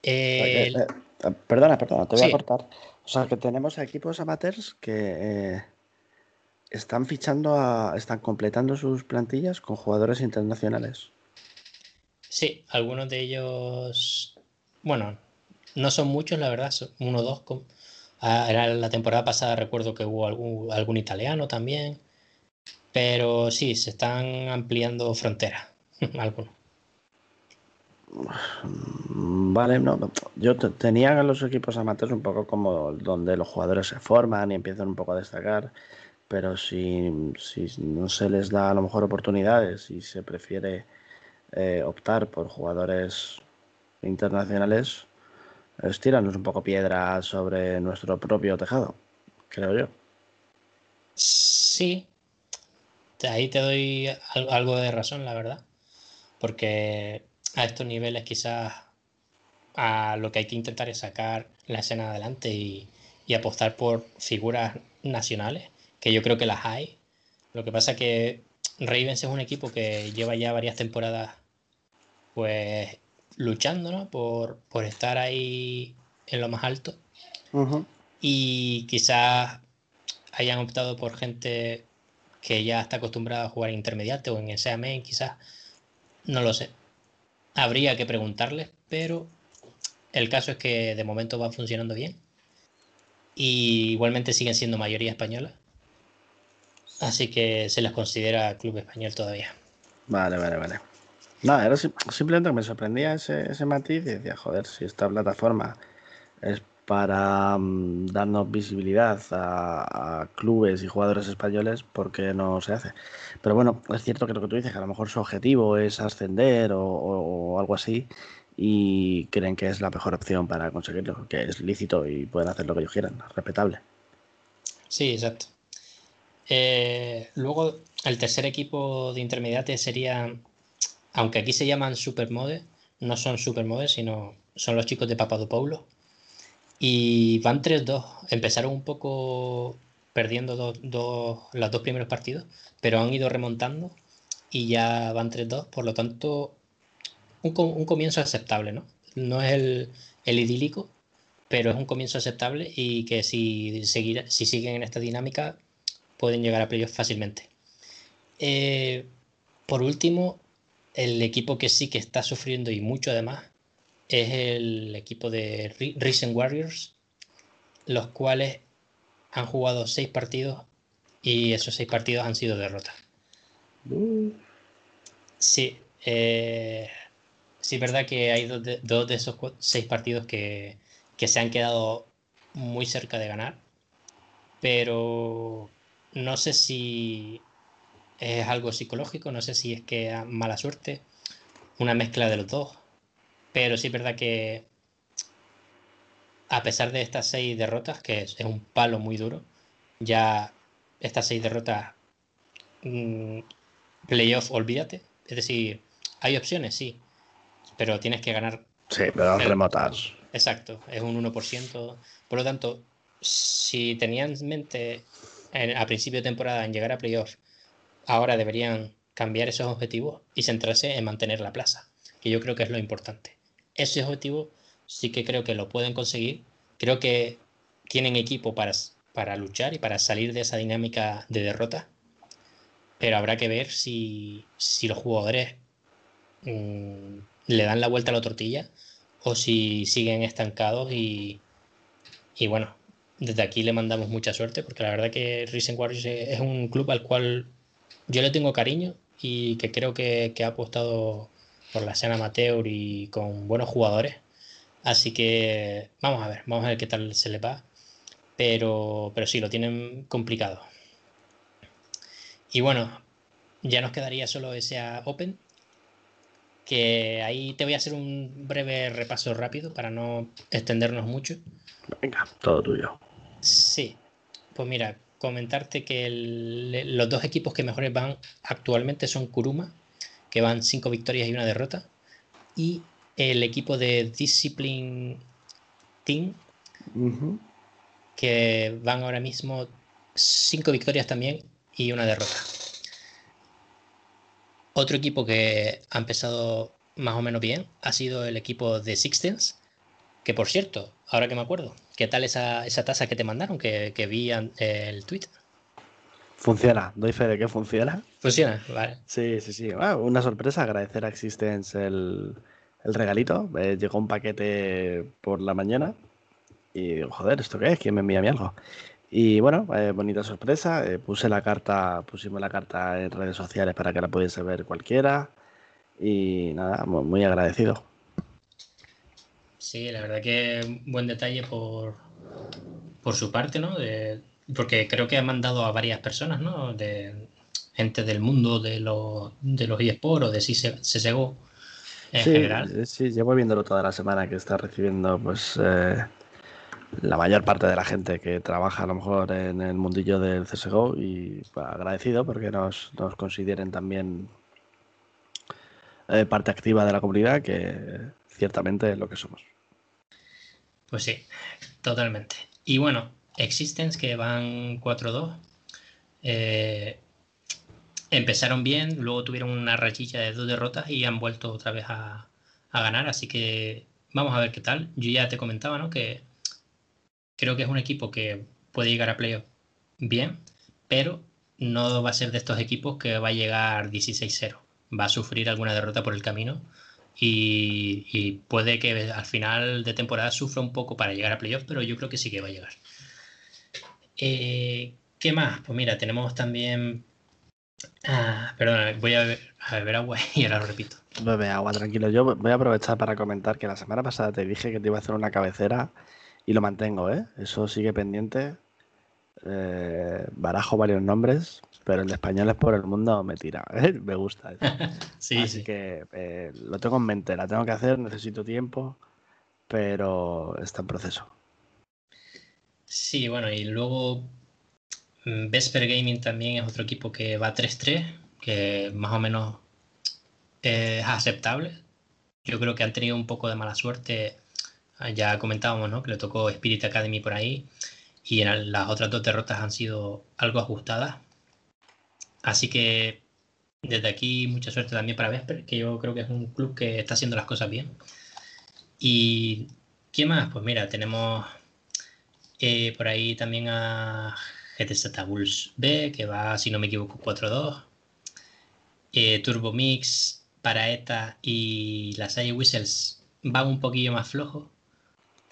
Eh, eh, perdona, perdona, te voy a cortar. O sea, que tenemos equipos amateurs que están fichando, a, están completando sus plantillas con jugadores internacionales. Sí, algunos de ellos, bueno, no son muchos, la verdad, uno o dos. Era la temporada pasada, recuerdo que hubo algún, algún italiano también. Pero sí, se están ampliando fronteras, algunos. Vale, no, yo tenía los equipos amateurs un poco como donde los jugadores se forman y empiezan un poco a destacar, pero si, no se les da a lo mejor oportunidades y se prefiere eh, optar por jugadores internacionales, es un poco piedra sobre nuestro propio tejado, creo yo. Sí, ahí te doy algo de razón, la verdad. Porque a estos niveles quizás a lo que hay que intentar es sacar la escena adelante y, apostar por figuras nacionales, que yo creo que las hay. Lo que pasa es que Ravens es un equipo que lleva ya varias temporadas pues luchando por, estar ahí en lo más alto. Y quizás hayan optado por gente que ya está acostumbrada a jugar en intermediate o en SAM, quizás. No lo sé. Habría que preguntarles, pero el caso es que de momento va funcionando bien. Y igualmente siguen siendo mayoría española. Así que se les considera club español todavía. Vale, vale, vale. Nada, era simplemente que me sorprendía ese, ese matiz y decía, joder, si esta plataforma es para mm, darnos visibilidad a, clubes y jugadores españoles, ¿por qué no se hace? Pero bueno, es cierto que lo que tú dices, que a lo mejor su objetivo es ascender o, algo así y creen que es la mejor opción para conseguirlo, que es lícito y pueden hacer lo que ellos quieran, respetable. Sí, exacto. Eh, luego, el tercer equipo de intermediate sería aunque aquí se llaman supermodes, no son supermodes, sino son los chicos de Papadopoulos. Y van 3-2. Empezaron un poco perdiendo los dos primeros partidos, pero han ido remontando y ya van 3-2. Por lo tanto, un, comienzo aceptable, ¿no? No es el, idílico, pero es un comienzo aceptable y que si, seguir, si siguen en esta dinámica pueden llegar a playoffs fácilmente. Eh, por último, el equipo que sí que está sufriendo y mucho además es el equipo de Recent Warriors, los cuales han jugado seis partidos y esos seis partidos han sido derrotas. Sí, eh, sí es verdad que hay dos de, dos de esos seis partidos que, que se han quedado muy cerca de ganar, pero no sé si es algo psicológico, no sé si es que mala suerte, una mezcla de los dos, pero sí es verdad que a pesar de estas seis derrotas, que es, un palo muy duro, ya estas seis derrotas, mmm, playoff, olvídate. Es decir, hay opciones, sí, pero tienes que ganar. Sí, pero. Exacto, es un 1%. Por lo tanto, si tenían en mente a principio de temporada en llegar a playoff, ahora deberían cambiar esos objetivos y centrarse en mantener la plaza, que yo creo que es lo importante. Ese objetivo sí que creo que lo pueden conseguir. Creo que tienen equipo para, para luchar y para salir de esa dinámica de derrota. Pero habrá que ver si, los jugadores mm, le dan la vuelta a la tortilla o si siguen estancados y, y bueno, desde aquí le mandamos mucha suerte porque la verdad que Risen Warriors es un club al cual yo le tengo cariño y que creo que ha apostado por la escena amateur y con buenos jugadores Así que vamos a ver, vamos a ver qué tal se le va. Pero, pero sí, lo tienen complicado. Y bueno, ya nos quedaría solo ese Open. Que ahí te voy a hacer un breve repaso rápido para no extendernos mucho. Venga, todo tuyo. Sí, pues mira, comentarte que los dos equipos que mejores van actualmente son Kuruma, que van cinco victorias y una derrota, y el equipo de Discipline Team, que van ahora mismo cinco victorias también y una derrota. Otro equipo que ha empezado más o menos bien ha sido el equipo de Sixtens, que por cierto, ahora que me acuerdo, ¿qué tal esa, esa tasa que te mandaron? Que, que vi el tweet. Funciona, doy fe de que funciona. Funciona, vale. Sí, sí, sí. Ah, una sorpresa, agradecer a Existence el, el regalito. Eh, llegó un paquete por la mañana y digo, joder, ¿esto qué es? ¿Quién me envía a mí algo? Y bueno, eh, bonita sorpresa. Eh, puse la carta, pusimos la carta en redes sociales para que la pudiese ver cualquiera. Y nada, muy agradecido. Sí, la verdad que buen detalle por, por su parte, ¿no? Porque creo que ha mandado a varias personas, ¿no? De gente del mundo de los, de los eSports o de CSGO sí, eh, Sí, llevo viéndolo toda la semana que está recibiendo pues eh, la mayor parte de la gente que trabaja a lo mejor en el mundillo del CSGO y pues, agradecido porque nos, nos consideren también eh, parte activa de la comunidad que ciertamente es lo que somos. Pues sí, totalmente. Y bueno, Existence que van 4-2. Eh, empezaron bien, luego tuvieron una rachilla de dos derrotas y han vuelto otra vez a, ganar, así que vamos a ver qué tal. Yo ya te comentaba, ¿no? Que creo que es un equipo que puede llegar a playoff bien, pero no va a ser de estos equipos que va a llegar 16-0. Va a sufrir alguna derrota por el camino y, puede que al final de temporada sufra un poco para llegar a playoff, pero yo creo que sí que va a llegar. Eh, ¿Qué más? Pues mira, tenemos también Ah, perdona, voy a beber, agua y ahora lo repito. Bebe agua, tranquilo. Yo voy a aprovechar para comentar que la semana pasada te dije que te iba a hacer una cabecera y lo mantengo, ¿eh? Eso sigue pendiente. Eh, barajo varios nombres, pero el de españoles por el mundo me tira. ¿eh? Me gusta. sí, Así que eh, lo tengo en mente, la tengo que hacer, necesito tiempo, pero está en proceso. Sí, bueno, y luego Mm, Vesper Gaming también es otro equipo que va 3-3, que más o menos es aceptable. Yo creo que han tenido un poco de mala suerte. Ah, ya comentábamos ¿no? que le tocó Spirit Academy por ahí y en las otras dos derrotas han sido algo ajustadas. Así que desde aquí mucha suerte también para Vesper, que yo creo que es un club que está haciendo las cosas bien. ¿Y qué más? Pues mira, tenemos eh, por ahí también a GTZ Bulls B, que va, si no me equivoco, 4-2. Eh, Turbo Mix, Paraeta y las Salle Whistles van un poquillo más flojos.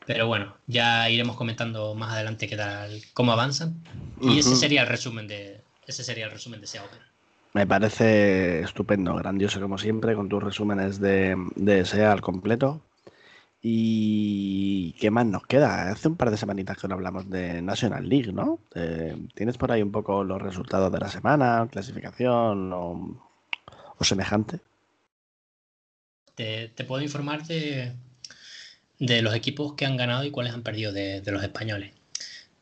Pero bueno, ya iremos comentando más adelante qué tal, cómo avanzan. Y ese sería el resumen de ese sería el resumen de ese Open. Me parece estupendo, grandioso como siempre, con tus resúmenes de, de SEA al completo. ¿Y qué más nos queda? Hace un par de semanitas que no hablamos de National League, ¿no? Eh, ¿Tienes por ahí un poco los resultados de la semana, clasificación o, semejante? Te, puedo informar de, los equipos que han ganado y cuáles han perdido de, los españoles.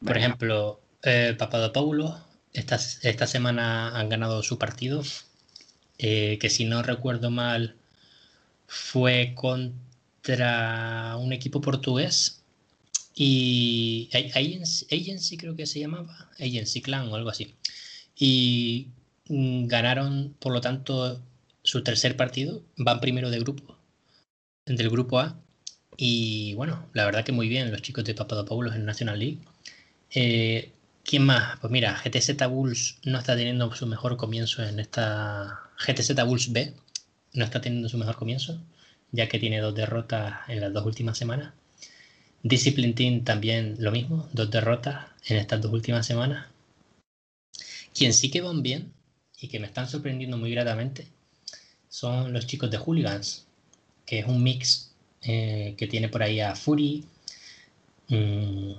Por ejemplo, eh, Papadopoulos esta, esta semana han ganado su partido, eh, que si no recuerdo mal fue contra un equipo portugués y Agency, creo que se llamaba, Agency Clan o algo así. Y mm, ganaron, por lo tanto, su tercer partido, van primero de grupo, del grupo A. Y bueno, la verdad que muy bien los chicos de Papadopoulos en National League. Eh, ¿Quién más? Pues mira, GTZ Bulls no está teniendo su mejor comienzo en esta. GTZ Bulls B no está teniendo su mejor comienzo, ya que tiene dos derrotas en las dos últimas semanas. Discipline Team también lo mismo, dos derrotas en estas dos últimas semanas. Quien sí que van bien y que me están sorprendiendo muy gratamente son los chicos de Hooligans, que es un mix eh, que tiene por ahí a Fury. Mmm,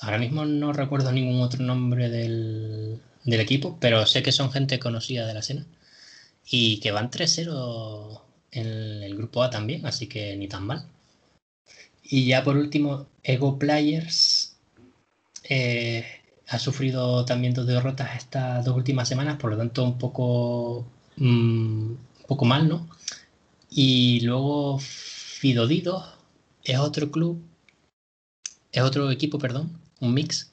ahora mismo no recuerdo ningún otro nombre del, equipo, pero sé que son gente conocida de la escena y que van 3-0 en el grupo A también, así que ni tan mal. Y ya por último, Ego Players eh, ha sufrido también dos derrotas estas dos últimas semanas, por lo tanto un poco, mm, un poco mal, ¿no? Y luego Fidodido es otro club es otro equipo, perdón, un mix,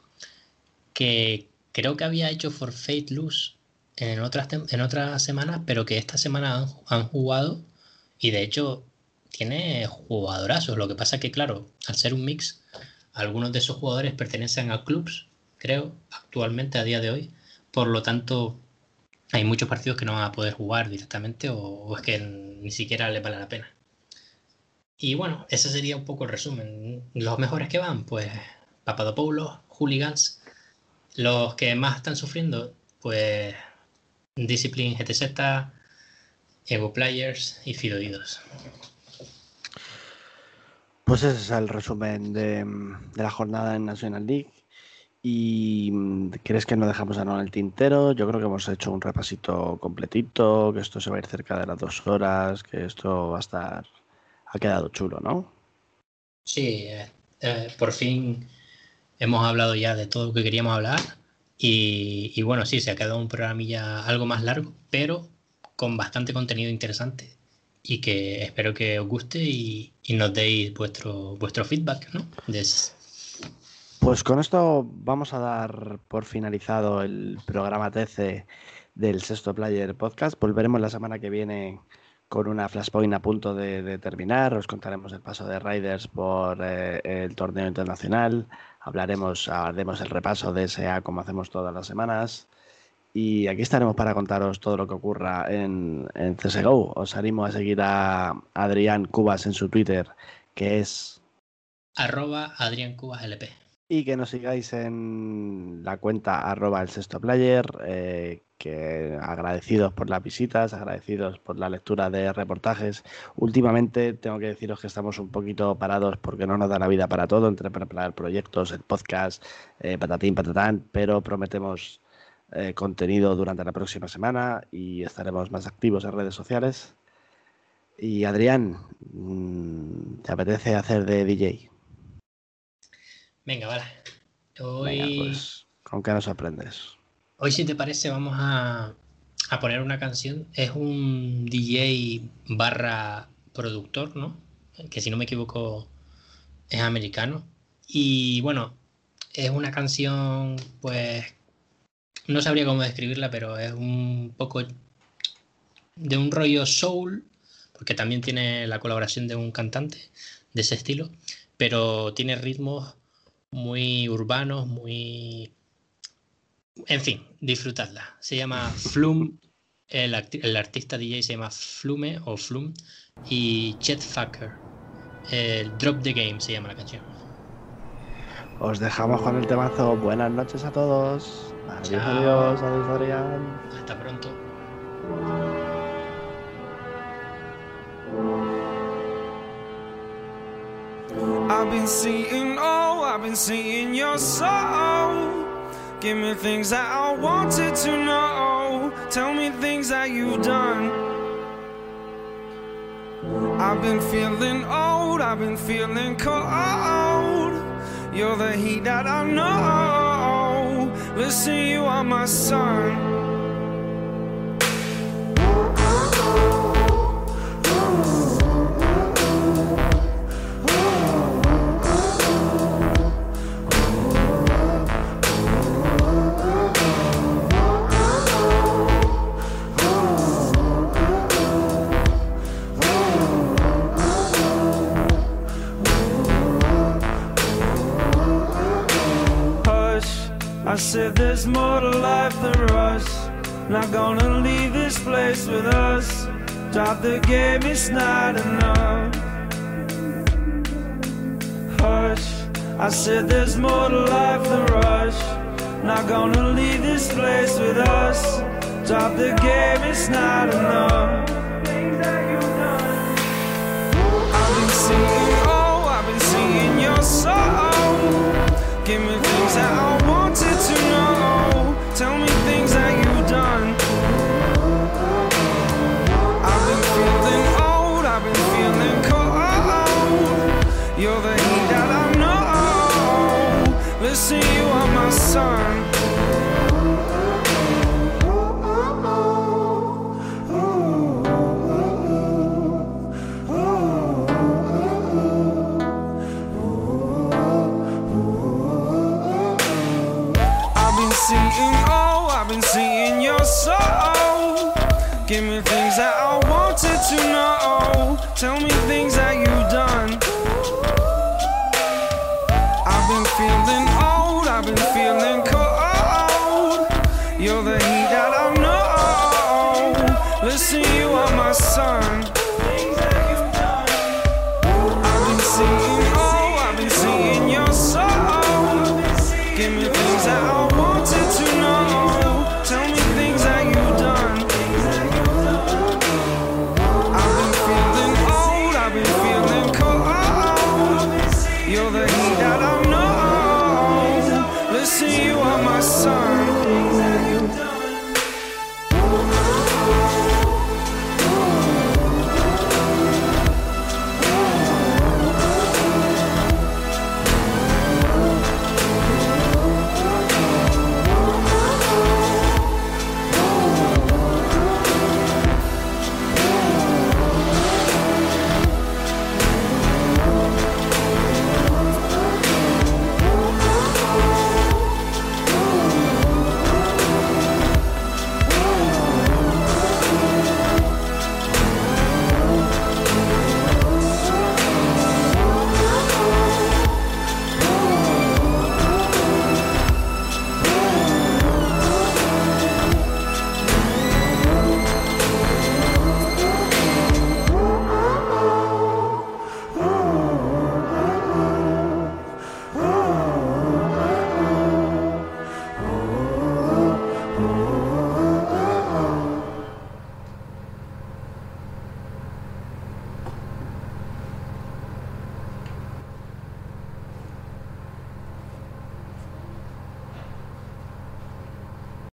que creo que había hecho For Fate Lose en otras, en otras semanas, pero que esta semana han, jugado y de hecho tiene jugadorazos. Lo que pasa que, claro, al ser un mix, algunos de esos jugadores pertenecen a clubs, creo, actualmente a día de hoy. Por lo tanto, hay muchos partidos que no van a poder jugar directamente o es que ni siquiera les vale la pena. Y bueno, ese sería un poco el resumen. Los mejores que van, pues Papadopoulos, Hooligans. Los que más están sufriendo, pues Discipline GTZ, Evo Players y Fidodidos. Pues ese es el resumen de, la jornada en National League. ¿Y crees que no dejamos a en el tintero? Yo creo que hemos hecho un repasito completito, que esto se va a ir cerca de las dos horas, que esto va a estar ha quedado chulo, ¿no? Sí, eh, eh, por fin hemos hablado ya de todo lo que queríamos hablar. Y, bueno, sí, se ha quedado un programilla algo más largo, pero con bastante contenido interesante. Y que espero que os guste y, nos deis vuestro, vuestro feedback, ¿no? Pues con esto vamos a dar por finalizado el programa TC del Sexto Player Podcast. Volveremos la semana que viene con una flashpoint a punto de, terminar. Os contaremos el paso de Riders por eh, el torneo internacional. Hablaremos, haremos el repaso de SEA como hacemos todas las semanas. Y aquí estaremos para contaros todo lo que ocurra en, en CSGO. Os animo a seguir a Adrián Cubas en su Twitter, que es arroba Adrián Cubas LP. Y que nos sigáis en la cuenta arroba el sexto player. Eh, que agradecidos por las visitas, agradecidos por la lectura de reportajes. Últimamente tengo que deciros que estamos un poquito parados porque no nos da la vida para todo, entre preparar proyectos, el podcast, eh, patatín, patatán, pero prometemos eh, contenido durante la próxima semana y estaremos más activos en redes sociales. Y Adrián, mm, ¿te apetece hacer de DJ? Venga, vale. Hoy... pues, ¿con qué nos aprendes? Hoy, si te parece, vamos a, poner una canción. Es un DJ barra productor, ¿no? Que si no me equivoco es americano. Y bueno, es una canción, pues, no sabría cómo describirla, pero es un poco de un rollo soul, porque también tiene la colaboración de un cantante de ese estilo, pero tiene ritmos muy urbanos, muy en fin, disfrutadla. Se llama Flum, el, artista DJ se llama Flume o Flum y Chet Fucker. El Drop the Game se llama la canción. Os dejamos con el temazo. Buenas noches a todos. Adiós, Chao. adiós, adiós, Adrián. Hasta pronto. I've been seeing, oh, I've been seeing your soul. Give me things that I wanted to know. Tell me things that you've done. I've been feeling old, I've been feeling cold. You're the heat that I know. Listen, you are my sun. Us. Drop the game, it's not enough. Hush, I said there's more to life than rush. Not gonna leave this place with us. Drop the game, it's not enough. I've been seeing, oh, I've been seeing your soul. Give me things that I wanted to know. Tell me things that Listen, you are my been seeing, oh, I've been seeing your soul. Give me things that I wanted to know. Tell me